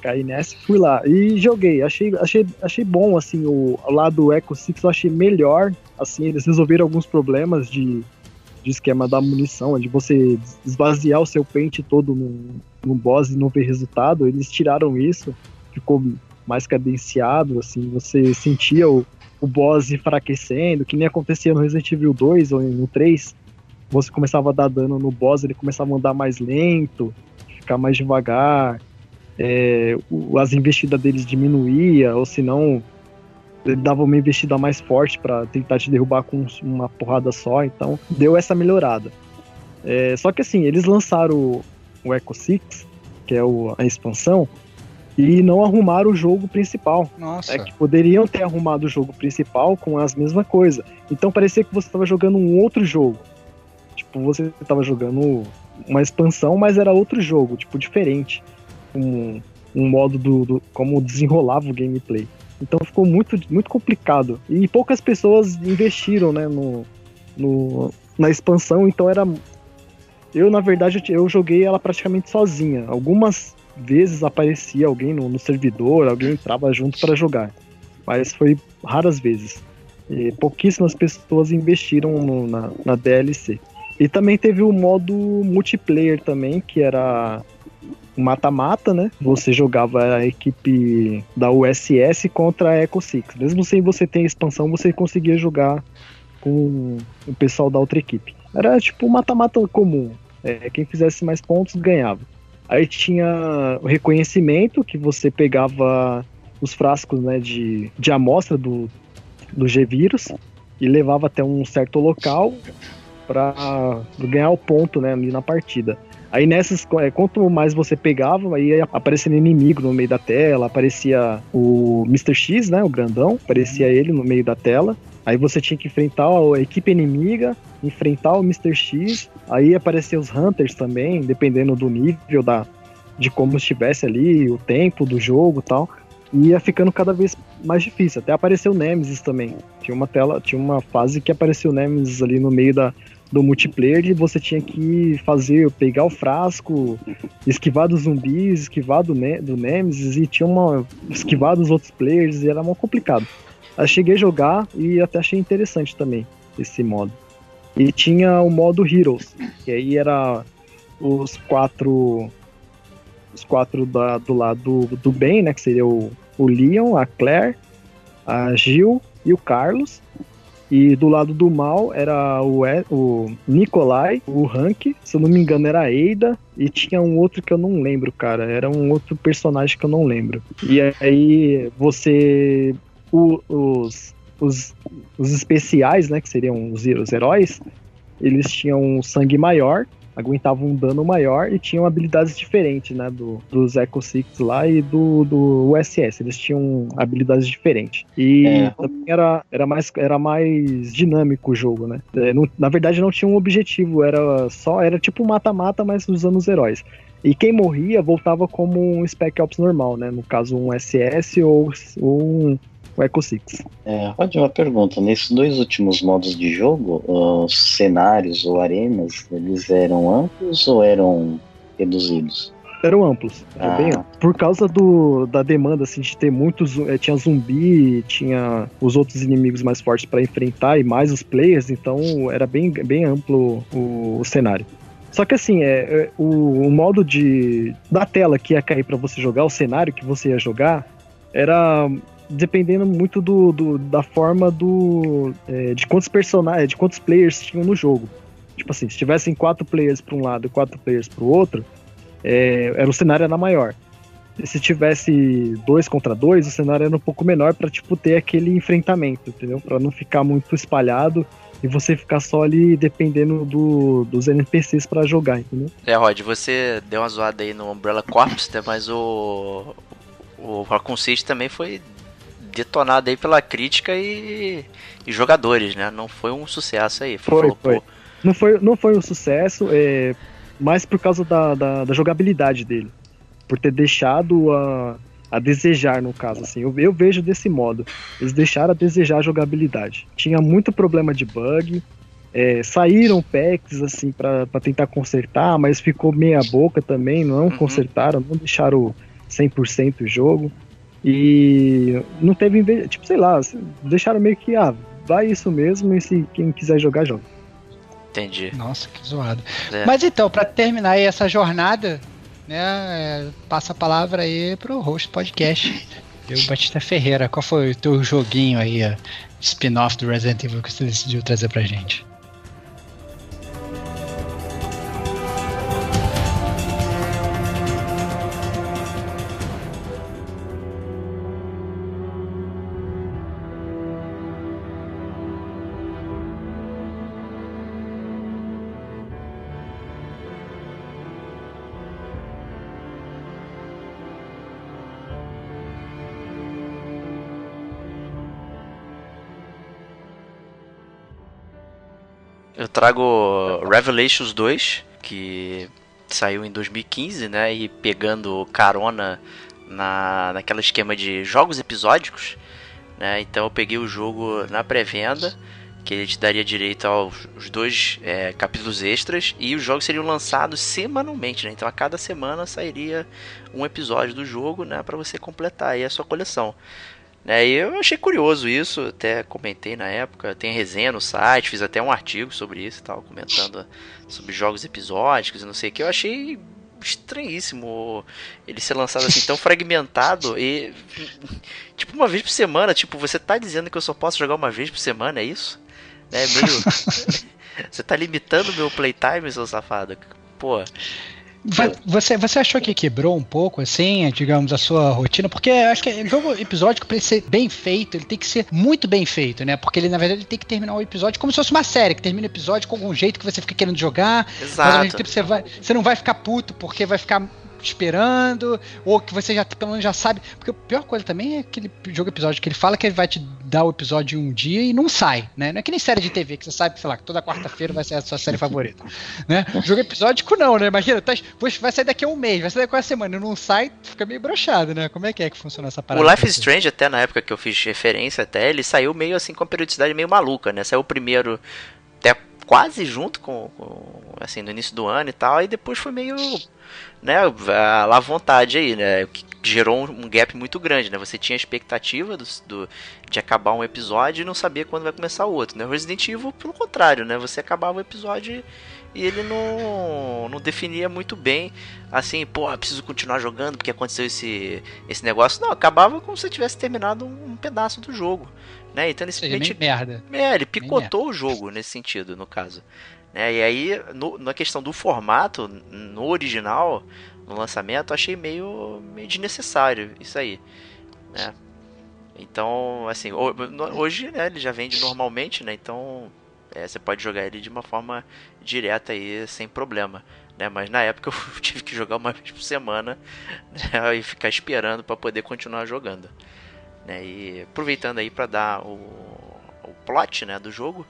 Caí nessa e fui lá. E joguei. Achei, achei, achei bom, assim, o lado do Echo Six eu achei melhor. Assim, eles resolveram alguns problemas de, de esquema da munição, de você esvaziar o seu pente todo no, no boss e não ver resultado. Eles tiraram isso, ficou mais cadenciado, assim, você sentia o, o boss enfraquecendo, que nem acontecia no Resident Evil 2 ou no 3. Você começava a dar dano no boss, ele começava a andar mais lento, ficar mais devagar é, as investidas deles diminuía, ou se não, ele dava uma investida mais forte para tentar te derrubar com uma porrada só, então deu essa melhorada. É, só que assim, eles lançaram o, o Echo Six, que é o, a expansão, e não arrumaram o jogo principal. Nossa. É que poderiam ter arrumado o jogo principal com as mesmas coisas. Então parecia que você estava jogando um outro jogo. Tipo, você estava jogando uma expansão, mas era outro jogo, tipo, diferente um, um modo do, do, como desenrolava o gameplay. Então ficou muito, muito complicado. E poucas pessoas investiram né, no, no, na expansão, então era. Eu, na verdade, eu joguei ela praticamente sozinha. Algumas vezes aparecia alguém no, no servidor, alguém entrava junto para jogar. Mas foi raras vezes. E pouquíssimas pessoas investiram no, na, na DLC. E também teve o modo multiplayer também, que era mata-mata, né? Você jogava a equipe da USS contra a Echo Six. Mesmo sem você ter expansão, você conseguia jogar com o pessoal da outra equipe. Era tipo mata-mata comum. É, quem fizesse mais pontos ganhava. Aí tinha o reconhecimento, que você pegava os frascos né, de, de amostra do, do G-Vírus e levava até um certo local para ganhar o ponto né, ali na partida. Aí nessas, é, quanto mais você pegava, aí aparecendo inimigo no meio da tela, aparecia o Mr. X, né, o grandão, aparecia ele no meio da tela. Aí você tinha que enfrentar a equipe inimiga, enfrentar o Mr. X, aí aparecia os Hunters também, dependendo do nível da de como estivesse ali, o tempo do jogo tal. E ia ficando cada vez mais difícil. Até apareceu o Nemesis também. Tinha uma tela, tinha uma fase que apareceu o Nemesis ali no meio da, do multiplayer e você tinha que fazer, pegar o frasco, esquivar dos zumbis, esquivar do, ne do Nemesis e tinha uma. esquivar dos outros players e era muito complicado. Eu cheguei a jogar e até achei interessante também esse modo. E tinha o modo Heroes, que aí era os quatro. Os quatro da, do lado do bem, né? Que seria o, o Leon, a Claire, a Jill e o Carlos. E do lado do mal era o, o Nikolai, o Hank, se eu não me engano era a Eida, e tinha um outro que eu não lembro, cara. Era um outro personagem que eu não lembro. E aí você. O, os, os, os especiais, né? Que seriam os, os heróis, eles tinham um sangue maior aguentavam um dano maior e tinham habilidades diferentes, né? Do, dos Echo Six lá e do, do USS. Eles tinham habilidades diferentes. E é. também era, era, mais, era mais dinâmico o jogo, né? É, não, na verdade, não tinha um objetivo, era só. Era tipo mata-mata, mas usando os heróis. E quem morria voltava como um Spec Ops normal, né? No caso, um SS ou, ou um o Echo Six. É, Rod, uma pergunta. Nesses dois últimos modos de jogo, os cenários ou arenas, eles eram amplos ou eram reduzidos? Eram amplos, ah. bem amplos. Por causa do, da demanda, assim, de ter muitos. É, tinha zumbi, tinha os outros inimigos mais fortes para enfrentar e mais os players, então era bem, bem amplo o, o cenário. Só que assim, é, é o, o, modo de da tela que ia cair para você jogar, o cenário que você ia jogar, era dependendo muito do, do da forma do é, de quantos personagens, de quantos players tinham no jogo. Tipo assim, se tivessem quatro players para um lado e quatro players para o outro, é, era o cenário era maior. E se tivesse dois contra dois, o cenário era um pouco menor para tipo ter aquele enfrentamento, entendeu? Para não ficar muito espalhado e você ficar só ali dependendo do, dos NPCs para jogar, entendeu? É, Rod, você deu uma zoada aí no Umbrella Corps, né? mas o o Raccoon City também foi detonado aí pela crítica e, e, jogadores, né? Não foi um sucesso aí. Foi, falou, foi. Não foi. Não foi um sucesso, é, mais por causa da, da, da, jogabilidade dele. Por ter deixado a, a desejar, no caso, assim. Eu, eu vejo desse modo. Eles deixaram a desejar a jogabilidade. Tinha muito problema de bug. É, saíram packs assim para tentar consertar, mas ficou meia boca também, não uhum. consertaram, não deixaram 100% o jogo. E não teve, tipo, sei lá, deixaram meio que, ah, vai isso mesmo e se quem quiser jogar, joga. Entendi. Nossa, que zoado. É. Mas então, pra terminar aí essa jornada, né, é, passa a palavra aí pro host do podcast. Eu, Batista Ferreira, qual foi o teu joguinho aí, spin-off do Resident Evil que você decidiu trazer pra gente? Eu trago Revelations 2, que saiu em 2015, né? E pegando carona na, naquela esquema de jogos episódicos, né? Então eu peguei o jogo na pré-venda, que ele te daria direito aos os dois é, capítulos extras, e os jogos seriam lançados semanalmente, né? Então a cada semana sairia um episódio do jogo, né? Para você completar aí a sua coleção. Né, e eu achei curioso isso, até comentei na época, tem resenha no site, fiz até um artigo sobre isso e tal, comentando sobre jogos episódicos e não sei o que. Eu achei estranhíssimo ele ser lançado assim tão fragmentado e tipo uma vez por semana, tipo, você tá dizendo que eu só posso jogar uma vez por semana, é isso? Né, meio Você tá limitando meu playtime, seu safado. Pô, Você, você achou que quebrou um pouco, assim, digamos, a sua rotina? Porque eu acho que o jogo episódico, pra ele ser bem feito, ele tem que ser muito bem feito, né? Porque ele, na verdade, ele tem que terminar o episódio como se fosse uma série, que termina o episódio com algum jeito que você fica querendo jogar, mas ao mesmo exato. tempo você, vai, você não vai ficar puto porque vai ficar esperando, ou que você já pelo menos já sabe. Porque a pior coisa também é aquele jogo episódio que ele fala que ele vai te dar o episódio em um dia e não sai, né? Não é que nem série de TV que você sabe, sei lá, que toda quarta-feira vai ser a sua série favorita, né? Jogo episódico não, né? Imagina, tá, vai sair daqui a um mês, vai sair daqui a uma semana, e não sai, fica meio broxado, né? Como é que é que funciona essa parada? O Life is? Strange, até na época que eu fiz referência até, ele saiu meio assim com a periodicidade meio maluca, né? Saiu o primeiro quase junto com, com, assim, no início do ano e tal, e depois foi meio, né, lá à vontade aí, né? Que gerou um, gap muito grande, né? Você tinha a expectativa do, do- de acabar um episódio e não sabia quando vai começar o outro, né? Resident Evil, pelo contrário, né? Você acabava o episódio e ele não, não definia muito bem, assim, pô, preciso continuar jogando porque aconteceu esse, esse negócio. Não, acabava como se tivesse terminado um pedaço do jogo, né? Então ele simplesmente merda. é, ele picotou o jogo nesse sentido, no caso. Né? E aí, no- na questão do formato, no original, no lançamento, eu achei meio, meio desnecessário isso aí. Né? Então, assim, hoje né, ele já vende normalmente, né? Então é, você pode jogar ele de uma forma direta aí, sem problema. Né? Mas na época eu tive que jogar uma vez por semana né? e ficar esperando para poder continuar jogando. Né? E aproveitando aí para dar o, o plot né, do jogo,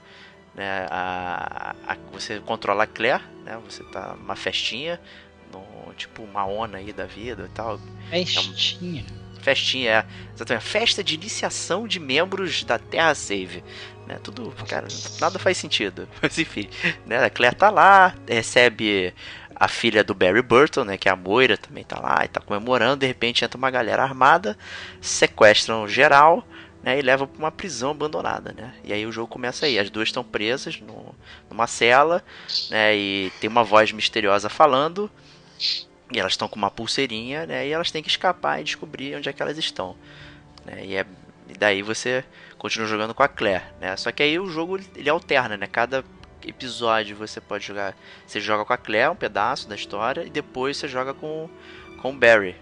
né, a, a- você controla a Claire, né, você tá numa festinha, no, tipo uma ONA aí da vida e tal. Festinha. Festinha, é, exatamente, festa de iniciação de membros da Terra Save. Né, tudo, cara, nada faz sentido. Mas enfim, né, a Claire tá lá, recebe a filha do Barry Burton, né, que é a Moira, também tá lá e tá comemorando. De repente entra uma galera armada, sequestram geral, né, e levam pra uma prisão abandonada, né. E aí o jogo começa aí. As duas estão presas no, numa cela, né, e tem uma voz misteriosa falando. E elas estão com uma pulseirinha, né? E elas têm que escapar e descobrir onde é que elas estão. Né? E, é, e daí você continua jogando com a Claire, né? Só que aí o jogo ele alterna, né? Cada episódio você pode jogar. Você joga com a Claire um pedaço da história e depois você joga com, com o Barry,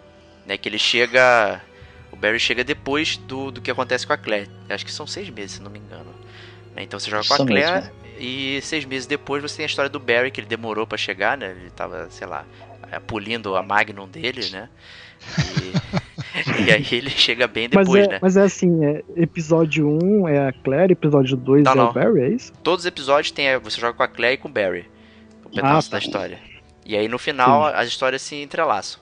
né? Que ele chega. O Barry chega depois do, do que acontece com a Claire. Acho que são seis meses, se não me engano. Né? Então você joga com a Claire mesmo. e seis meses depois você tem a história do Barry, que ele demorou pra chegar, né? Ele tava, sei lá, polindo a Magnum dele, né? E, e aí ele chega bem Mas depois, é, né? mas é assim, é, episódio 1 é a Claire, episódio 2 Não, é não. o Barry, é isso? Todos os episódios tem, você joga com a Claire e com o Barry. Um pedaço tá. da história. E aí no final as histórias se entrelaçam.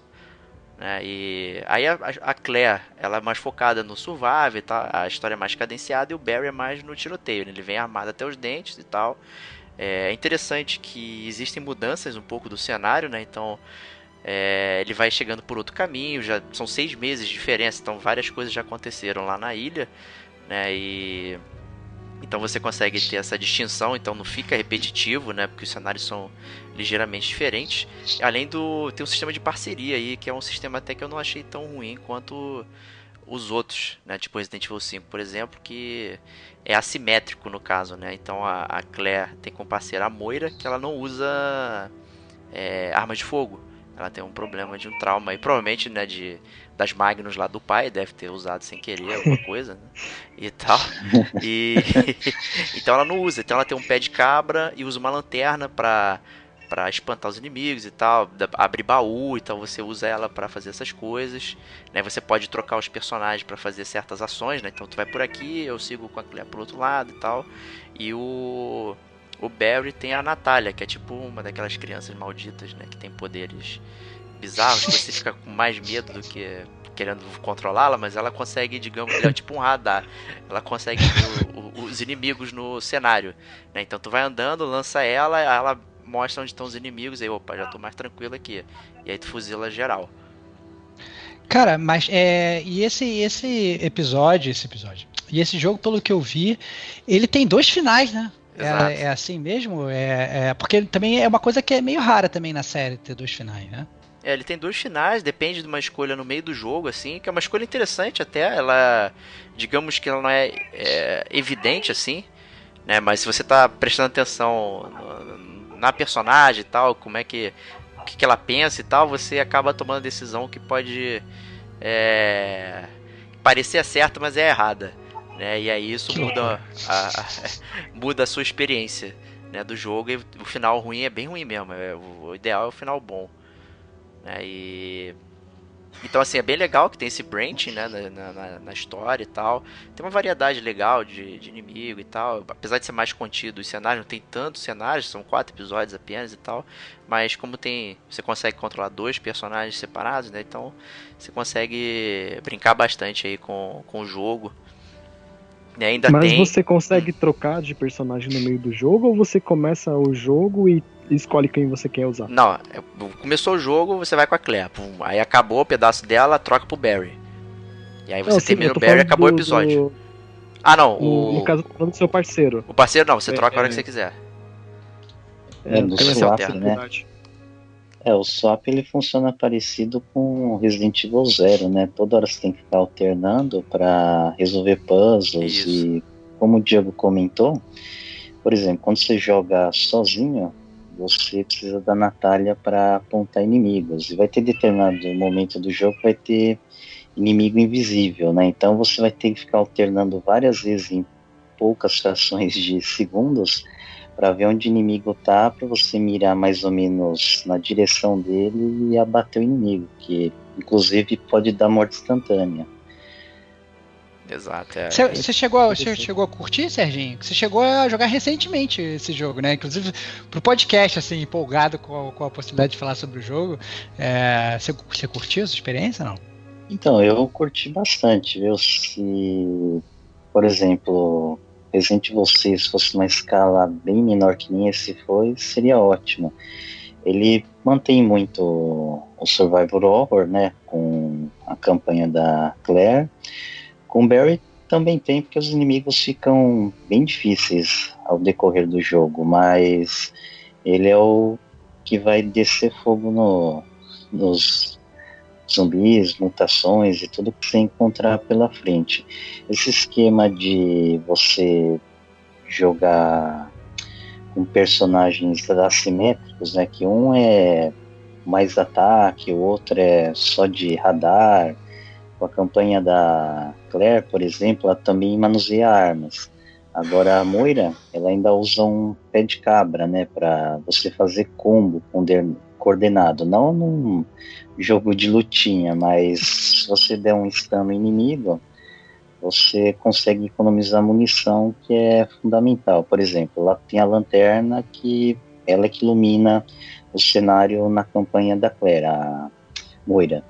Né? E aí a, a Claire, ela é mais focada no survival e tal, a história é mais cadenciada e o Barry é mais no tiroteio, né? ele vem armado até os dentes e tal. É interessante que existem mudanças um pouco do cenário, né? Então é, ele vai chegando por outro caminho, já são seis meses de diferença, então várias coisas já aconteceram lá na ilha, né? E então você consegue ter essa distinção, então não fica repetitivo, né? Porque os cenários são ligeiramente diferentes. Além do tem um sistema de parceria aí, que é um sistema até que eu não achei tão ruim quanto os outros, né? Tipo Resident Evil 5, por exemplo, que é assimétrico no caso, né? Então a, a Claire tem como parceira a Moira, que ela não usa é, armas de fogo. Ela tem um problema de um trauma e provavelmente, né, de das Magnus lá do pai, deve ter usado sem querer alguma coisa, né? E tal. E então ela não usa, então ela tem um pé de cabra e usa uma lanterna para para espantar os inimigos e tal, abrir baú, então você usa ela para fazer essas coisas, né? Você pode trocar os personagens para fazer certas ações, né? Então tu vai por aqui, eu sigo com a Claire pro outro lado e tal. E o o Barry tem a Natália, que é tipo uma daquelas crianças malditas, né? Que tem poderes bizarros, que você fica com mais medo do que querendo controlá-la, mas ela consegue, digamos, é tipo um radar. Ela consegue os inimigos no cenário. Né? Então tu vai andando, lança ela, ela mostra onde estão os inimigos, aí opa, já tô mais tranquilo aqui. E aí tu fuzila geral. Cara, mas é. E esse, esse episódio, esse episódio. E esse jogo, pelo que eu vi, ele tem dois finais, né? É, é, assim mesmo? É, é, porque também é uma coisa que é meio rara também na série ter dois finais, né? É, ele tem dois finais, depende de uma escolha no meio do jogo, assim, que é uma escolha interessante até. Ela, digamos que ela não é, é evidente, assim, né? Mas se você tá prestando atenção na personagem e tal, como é que, o que, que ela pensa e tal, você acaba tomando decisão que pode é, parecer certa, mas é errada né? E aí isso muda a, a, muda a sua experiência, né, do jogo e o final ruim é bem ruim mesmo. É, o, ideal é o final bom, né? E então, assim, é bem legal que tem esse branch, né, na, na, na, história e tal. Tem uma variedade legal de, de, inimigo e tal. Apesar de ser mais contido, os cenários não tem tantos cenários, são quatro episódios apenas e tal. Mas como tem, você consegue controlar dois personagens separados, né, então você consegue brincar bastante aí com, com o jogo. E ainda Mas tem... você consegue trocar de personagem no meio do jogo ou você começa o jogo e escolhe quem você quer usar? Não, é, começou o jogo, você vai com a Claire. Aí acabou o pedaço dela, troca pro Barry. E aí você não, termina o Barry e acabou do, o episódio. Do... Ah, não. O... No caso, falando do seu parceiro. O parceiro não, você é, troca a hora é... que você quiser. É, no swap, né? É, o swap ele funciona parecido com Resident Evil Zero, né? Toda hora você tem que ficar alternando para resolver puzzles Isso. e como o Diego comentou, por exemplo, quando você joga sozinho, você precisa da Natália para apontar inimigos. E vai ter determinado momento do jogo vai ter inimigo invisível, né? Então você vai ter que ficar alternando várias vezes em poucas frações de segundos para ver onde o inimigo tá, para você mirar mais ou menos na direção dele e abater o inimigo, que inclusive pode dar morte instantânea. Exato. Você é. chegou, você chegou a curtir, Serginho? Você chegou a jogar recentemente esse jogo, né? Inclusive pro podcast, assim, empolgado com a, com a possibilidade de falar sobre o jogo. Você é, curtiu essa experiência não? Então, eu curti bastante, viu? Se, por exemplo, Resident Evil 6 fosse uma escala bem menor que nem esse foi, seria ótimo. Ele mantém muito o Survivor Horror, né, com a campanha da Claire. Com Barry também tem, porque os inimigos ficam bem difíceis ao decorrer do jogo, mas ele é o que vai descer fogo no, nos zumbis, mutações e tudo que você encontrar pela frente. Esse esquema de você jogar com personagens assimétricos, né, que um é mais ataque, o outro é só de radar. Com a campanha da Claire, por exemplo, ela também manuseia armas. Agora a Moira, ela ainda usa um pé de cabra, né, para você fazer combo com coordenado, não num jogo de lutinha, mas se você der um stun no inimigo, você consegue economizar munição, que é fundamental. Por exemplo, lá tem a lanterna que ela é que ilumina o cenário na campanha da Claire, a Moira.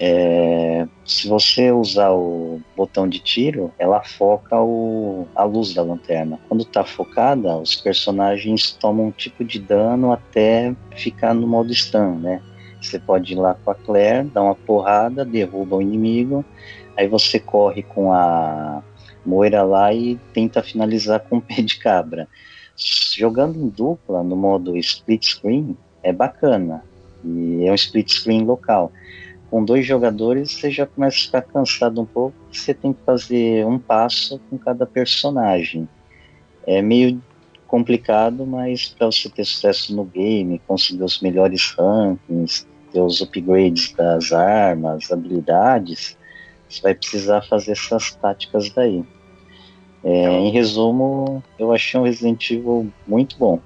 É, se você usar o botão de tiro, ela foca o, a luz da lanterna. Quando está focada, os personagens tomam um tipo de dano até ficar no modo stun, né? Você pode ir lá com a Claire, dar uma porrada, derruba o inimigo, aí você corre com a Moira lá e tenta finalizar com o pé de cabra. Jogando em dupla, no modo split screen, é bacana. E é um split screen local. Com dois jogadores, você já começa a ficar cansado um pouco, você tem que fazer um passo com cada personagem. É meio complicado, mas para você ter sucesso no game, conseguir os melhores rankings, ter os upgrades das armas, habilidades, você vai precisar fazer essas táticas daí. É, em resumo, eu achei um Resident Evil muito bom.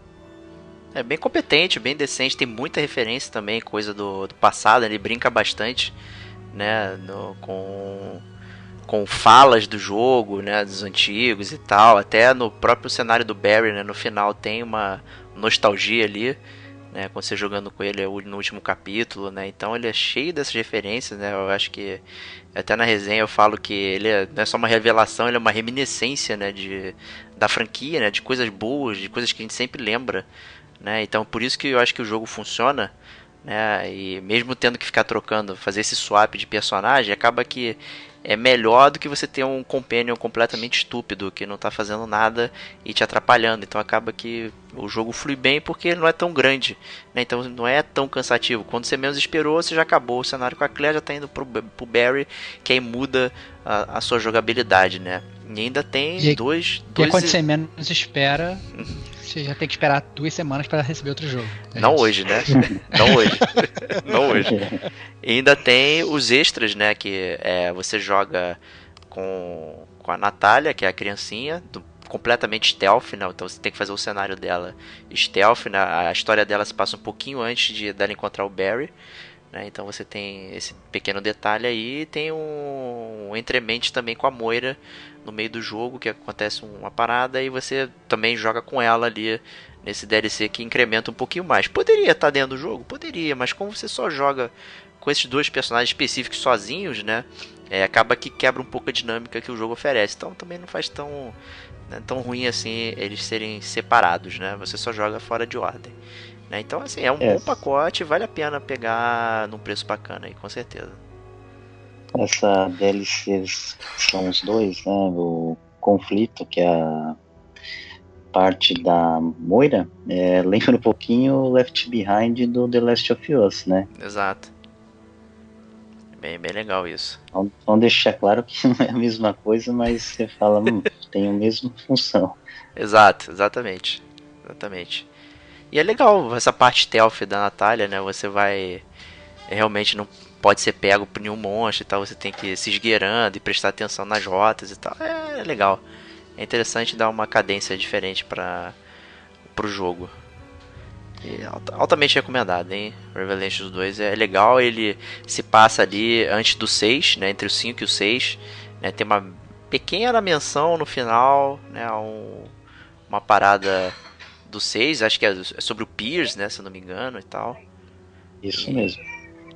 É bem competente, bem decente, tem muita referência também, coisa do, do passado, ele brinca bastante, né, no, com, com falas do jogo, né, dos antigos e tal, até no próprio cenário do Barry, né, no final tem uma nostalgia ali, né, quando você jogando com ele no último capítulo, né, então ele é cheio dessas referências, né, eu acho que até na resenha eu falo que ele é, não é só uma revelação, ele é uma reminiscência, né, de, da franquia, né, de coisas boas, de coisas que a gente sempre lembra, né? Então por isso que eu acho que o jogo funciona, né? E mesmo tendo que ficar trocando, fazer esse swap de personagem, acaba que é melhor do que você ter um companion completamente estúpido que não está fazendo nada e te atrapalhando. Então acaba que o jogo flui bem porque ele não é tão grande, né? Então não é tão cansativo. Quando você menos esperou, você já acabou o cenário com a Claire, já está indo pro, pro Barry, que aí muda a, a sua jogabilidade, né? E ainda tem E- dois, E dois quando você menos espera, você já tem que esperar duas semanas para receber outro jogo. É Não isso. hoje, né? Não hoje. Não hoje. E ainda tem os extras, né? Que é, você joga com, com a Natália, que é a criancinha, do- completamente stealth, né? Então você tem que fazer o cenário dela stealth, né? A história dela se passa um pouquinho antes de dela encontrar o Barry. Né? Então você tem esse pequeno detalhe aí. Tem um, entremente também com a Moira no meio do jogo, que acontece uma parada e você também joga com ela ali nesse DLC que incrementa um pouquinho mais. Poderia estar dentro do jogo? Poderia, mas como você só joga com esses dois personagens específicos sozinhos, né? É, acaba que quebra um pouco a dinâmica que o jogo oferece. Então também não faz tão, né, tão ruim assim eles serem separados, né? Você só joga fora de ordem. Né? Então assim, é um É. bom pacote, vale a pena pegar num preço bacana aí, com certeza. Essa DLC são os dois, né? O conflito, que é a parte da Moira, é, lembra um pouquinho o Left Behind do The Last of Us, né? Exato. Bem, bem legal isso. Então, Vamos deixar claro que não é a mesma coisa, mas você fala, hum, tem a mesma função. Exato, exatamente. Exatamente. E é legal essa parte stealth da Natália, né? Você vai. Realmente não pode ser pego por nenhum monstro e tal. Você tem que ir se esgueirando e prestar atenção nas rotas e tal. É legal. É interessante dar uma cadência diferente para pro jogo. E alta- altamente recomendado, hein? Revelations 2 é legal, ele se passa ali antes do 6, né? Entre o 5 e o 6. Né? Tem uma pequena menção no final, né? Um, uma parada do 6, acho que é é sobre o Pierce, né? Se eu não me engano e tal. Isso mesmo.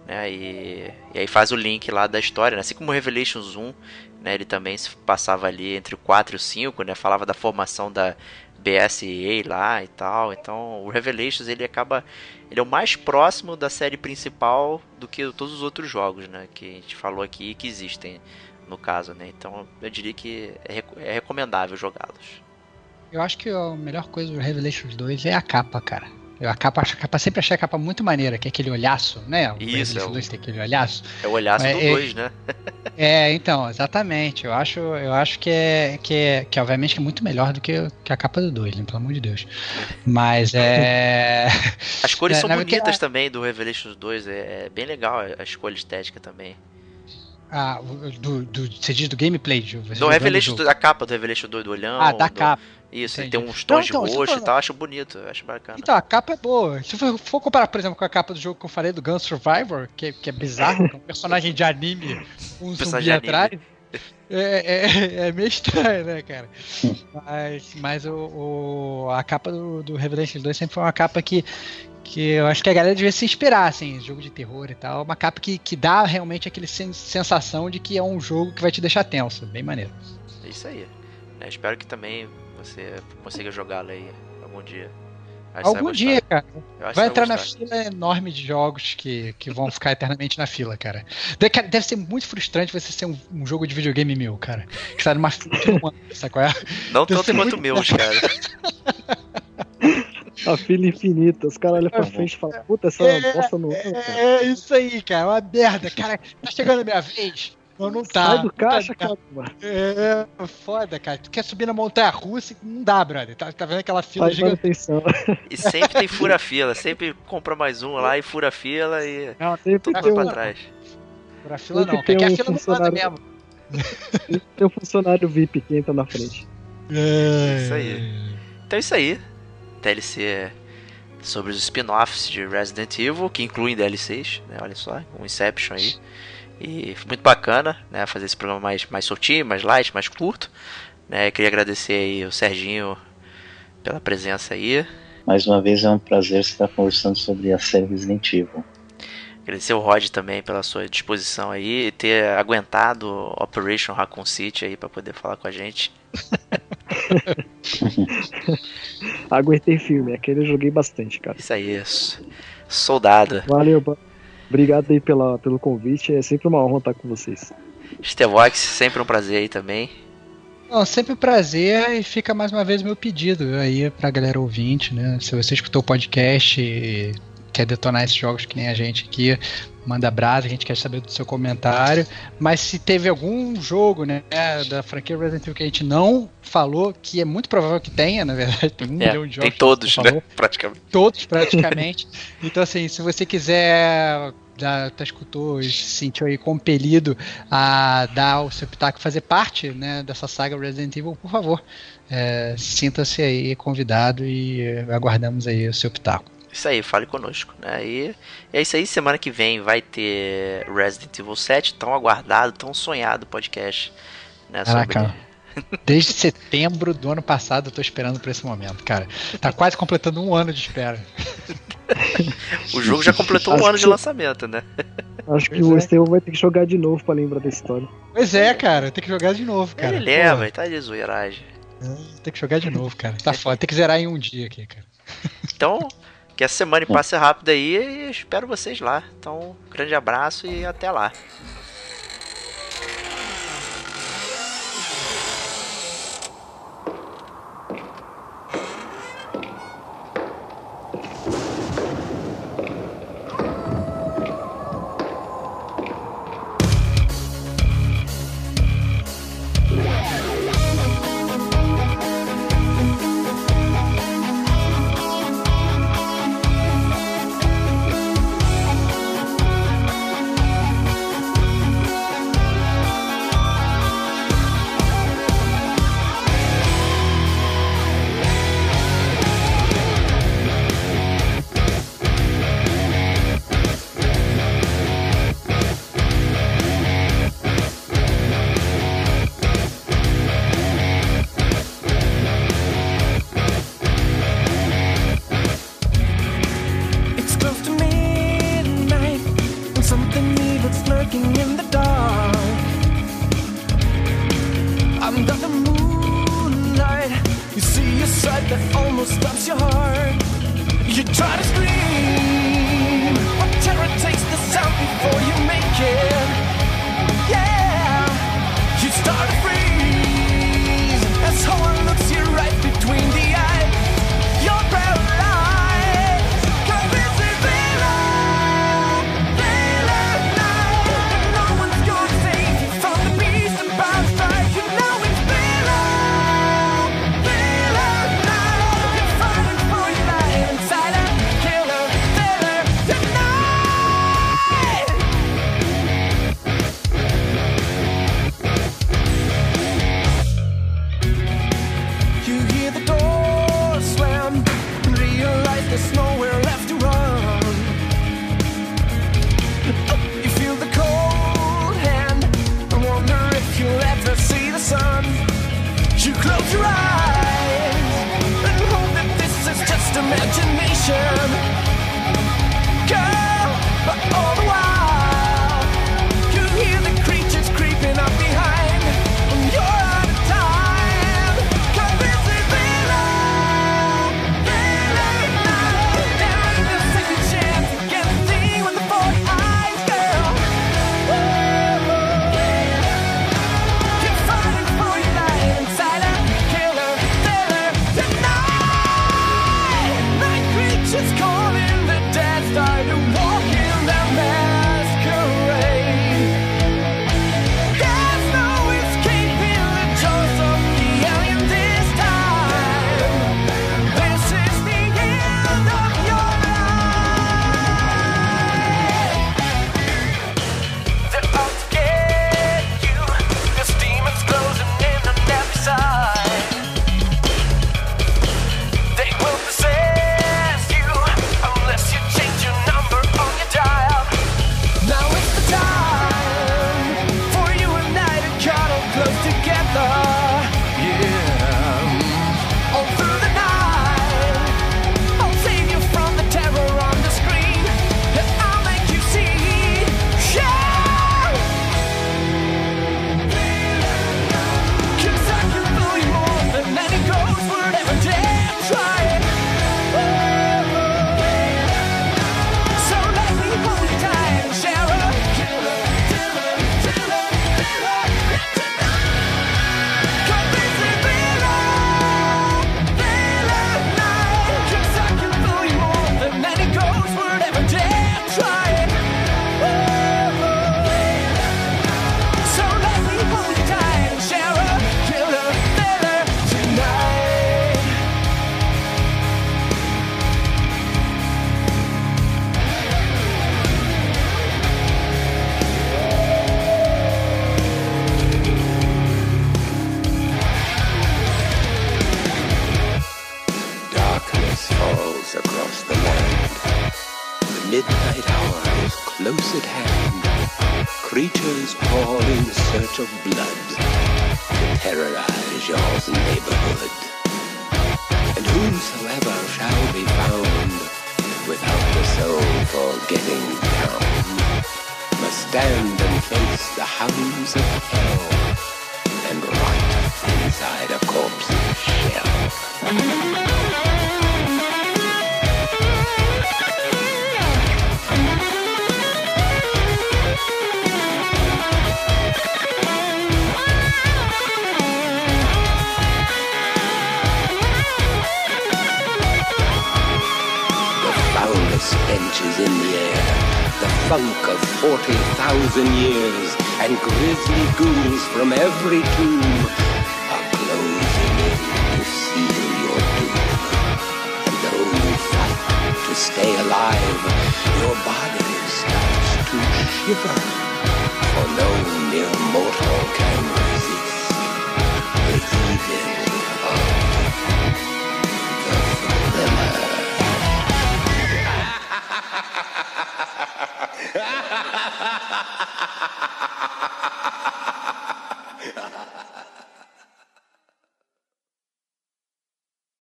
né? E, e aí faz o link lá da história, né? Assim como o Revelations 1, né? Ele também se passava ali entre o 4 e o 5, né? Falava da formação da BSEA lá e tal. Então, o Revelations ele acaba ele é o mais próximo da série principal do que todos os outros jogos, né? Que a gente falou aqui e que existem no caso, né? Então, eu diria que é, é recomendável jogá-los. Eu acho que a melhor coisa do Revelations 2 é a capa, cara. Eu a capa, a capa sempre achei a capa muito maneira, que é aquele olhaço, né? O Isso, Revelations é o- 2 tem aquele olhaço. É o olhaço É, do é- 2, né? É, então, exatamente. Eu acho, eu acho que é, que é, que obviamente é muito melhor do que, que a capa do 2, né? Pelo amor de Deus. Mas é. As cores É, são bonitas também do Revelations 2, é, é bem legal a escolha estética também. Ah, do, do, você diz do gameplay, de Do jogando o Revelation, da capa do Revelation 2 do olhão. Ah, da do- capa. Isso, e entendi. tem uns tons de então, isso roxo eu e tal, acho bonito, acho bacana. Então, a capa é boa. Se for, for comparar, por exemplo, com a capa do jogo que eu falei, do Gun Survivor, que, que é bizarro, que é um personagem de anime, um zumbi de atrás, é, é, é meio estranho, né, cara? Mas, mas o, o- a capa do, do Revelations 2 sempre foi uma capa que, que eu acho que a galera devia se inspirar, assim, jogo de terror e tal. Uma capa que, que dá realmente aquele sen- sensação de que é um jogo que vai te deixar tenso. Bem maneiro. É isso aí. né? Espero que também você consiga jogá-lo aí algum dia. Algum dia, cara. Eu Vai entrar na fila enorme de jogos que, que vão ficar eternamente na fila, cara. De- cara, Deve ser muito frustrante você ser um, um jogo de videogame meu, cara. Que tá numa fila de um ano, sabe qual é? Não Deve tanto quanto muito meus, cara. A fila infinita. Os caras olham pra frente e falam, puta, essa É, bosta não é, cara. É isso aí, cara. Uma merda. Cara, tá chegando a minha vez. Não, não tá. Sai do Não caixa, tá, cara. É foda, cara. Tu quer subir na montanha russa e não dá, brother. Tá, tá vendo aquela fila Faz gigante? manutenção. E sempre tem fura-fila. Sempre compra mais um lá e fura-fila e Não, tudo tem vai um, pra trás. Pra fila Sempre não. tem Porque a um fila não funcionário- mesmo. tem um funcionário VIP que entra na frente. É Isso aí. Então é isso aí. DLC sobre os spin-offs de Resident Evil, que incluem DLCs, né? Olha só, um Inception aí. E foi muito bacana, né? Fazer esse programa mais, mais soltinho, mais light, mais curto. Né? Queria agradecer aí o Serginho pela presença aí. Mais uma vez é um prazer estar conversando sobre a série Resident Evil. Agradecer o Rod também pela sua disposição aí e ter aguentado Operation Raccoon City aí para poder falar com a gente. Aguentei firme, aquele eu joguei bastante, cara. Isso aí, isso. soldado. Valeu, obrigado aí pela, pelo convite, é sempre uma honra estar com vocês. Stevox, sempre um prazer aí também. Não, sempre um prazer e fica mais uma vez o meu pedido aí pra galera ouvinte, né? Se você escutou o podcast e quer detonar esses jogos que nem a gente aqui, manda brasa, a gente quer saber do seu comentário. Mas se teve algum jogo, né, da franquia Resident Evil que a gente não falou, que é muito provável que tenha, na verdade, tem um É, milhão de jogos. tem todos, falou. né? Praticamente. Todos, praticamente. então, assim, se você quiser, já tá escutou se sentiu aí compelido a dar o seu pitaco, fazer parte né, dessa saga Resident Evil, por favor, é, sinta-se aí convidado e aguardamos aí o seu pitaco. Isso aí, fale conosco. Né? E é isso aí, semana que vem vai ter Resident Evil 7, tão aguardado, tão sonhado podcast. Né, sobre- Caraca. Desde setembro do ano passado eu tô esperando por esse momento, cara. Tá quase completando um ano de espera. O jogo já completou um ano de lançamento, né? Acho que Pois o é. Estevão vai ter que jogar de novo pra lembrar da história. Pois é, cara, tem que jogar de novo, cara. Ele ele tá de zoeiragem. Tem que jogar de novo, cara. Tá foda, tem que zerar em um dia aqui, cara. Então, que essa semana passe rápido aí e espero vocês lá. Então, um grande abraço e até lá.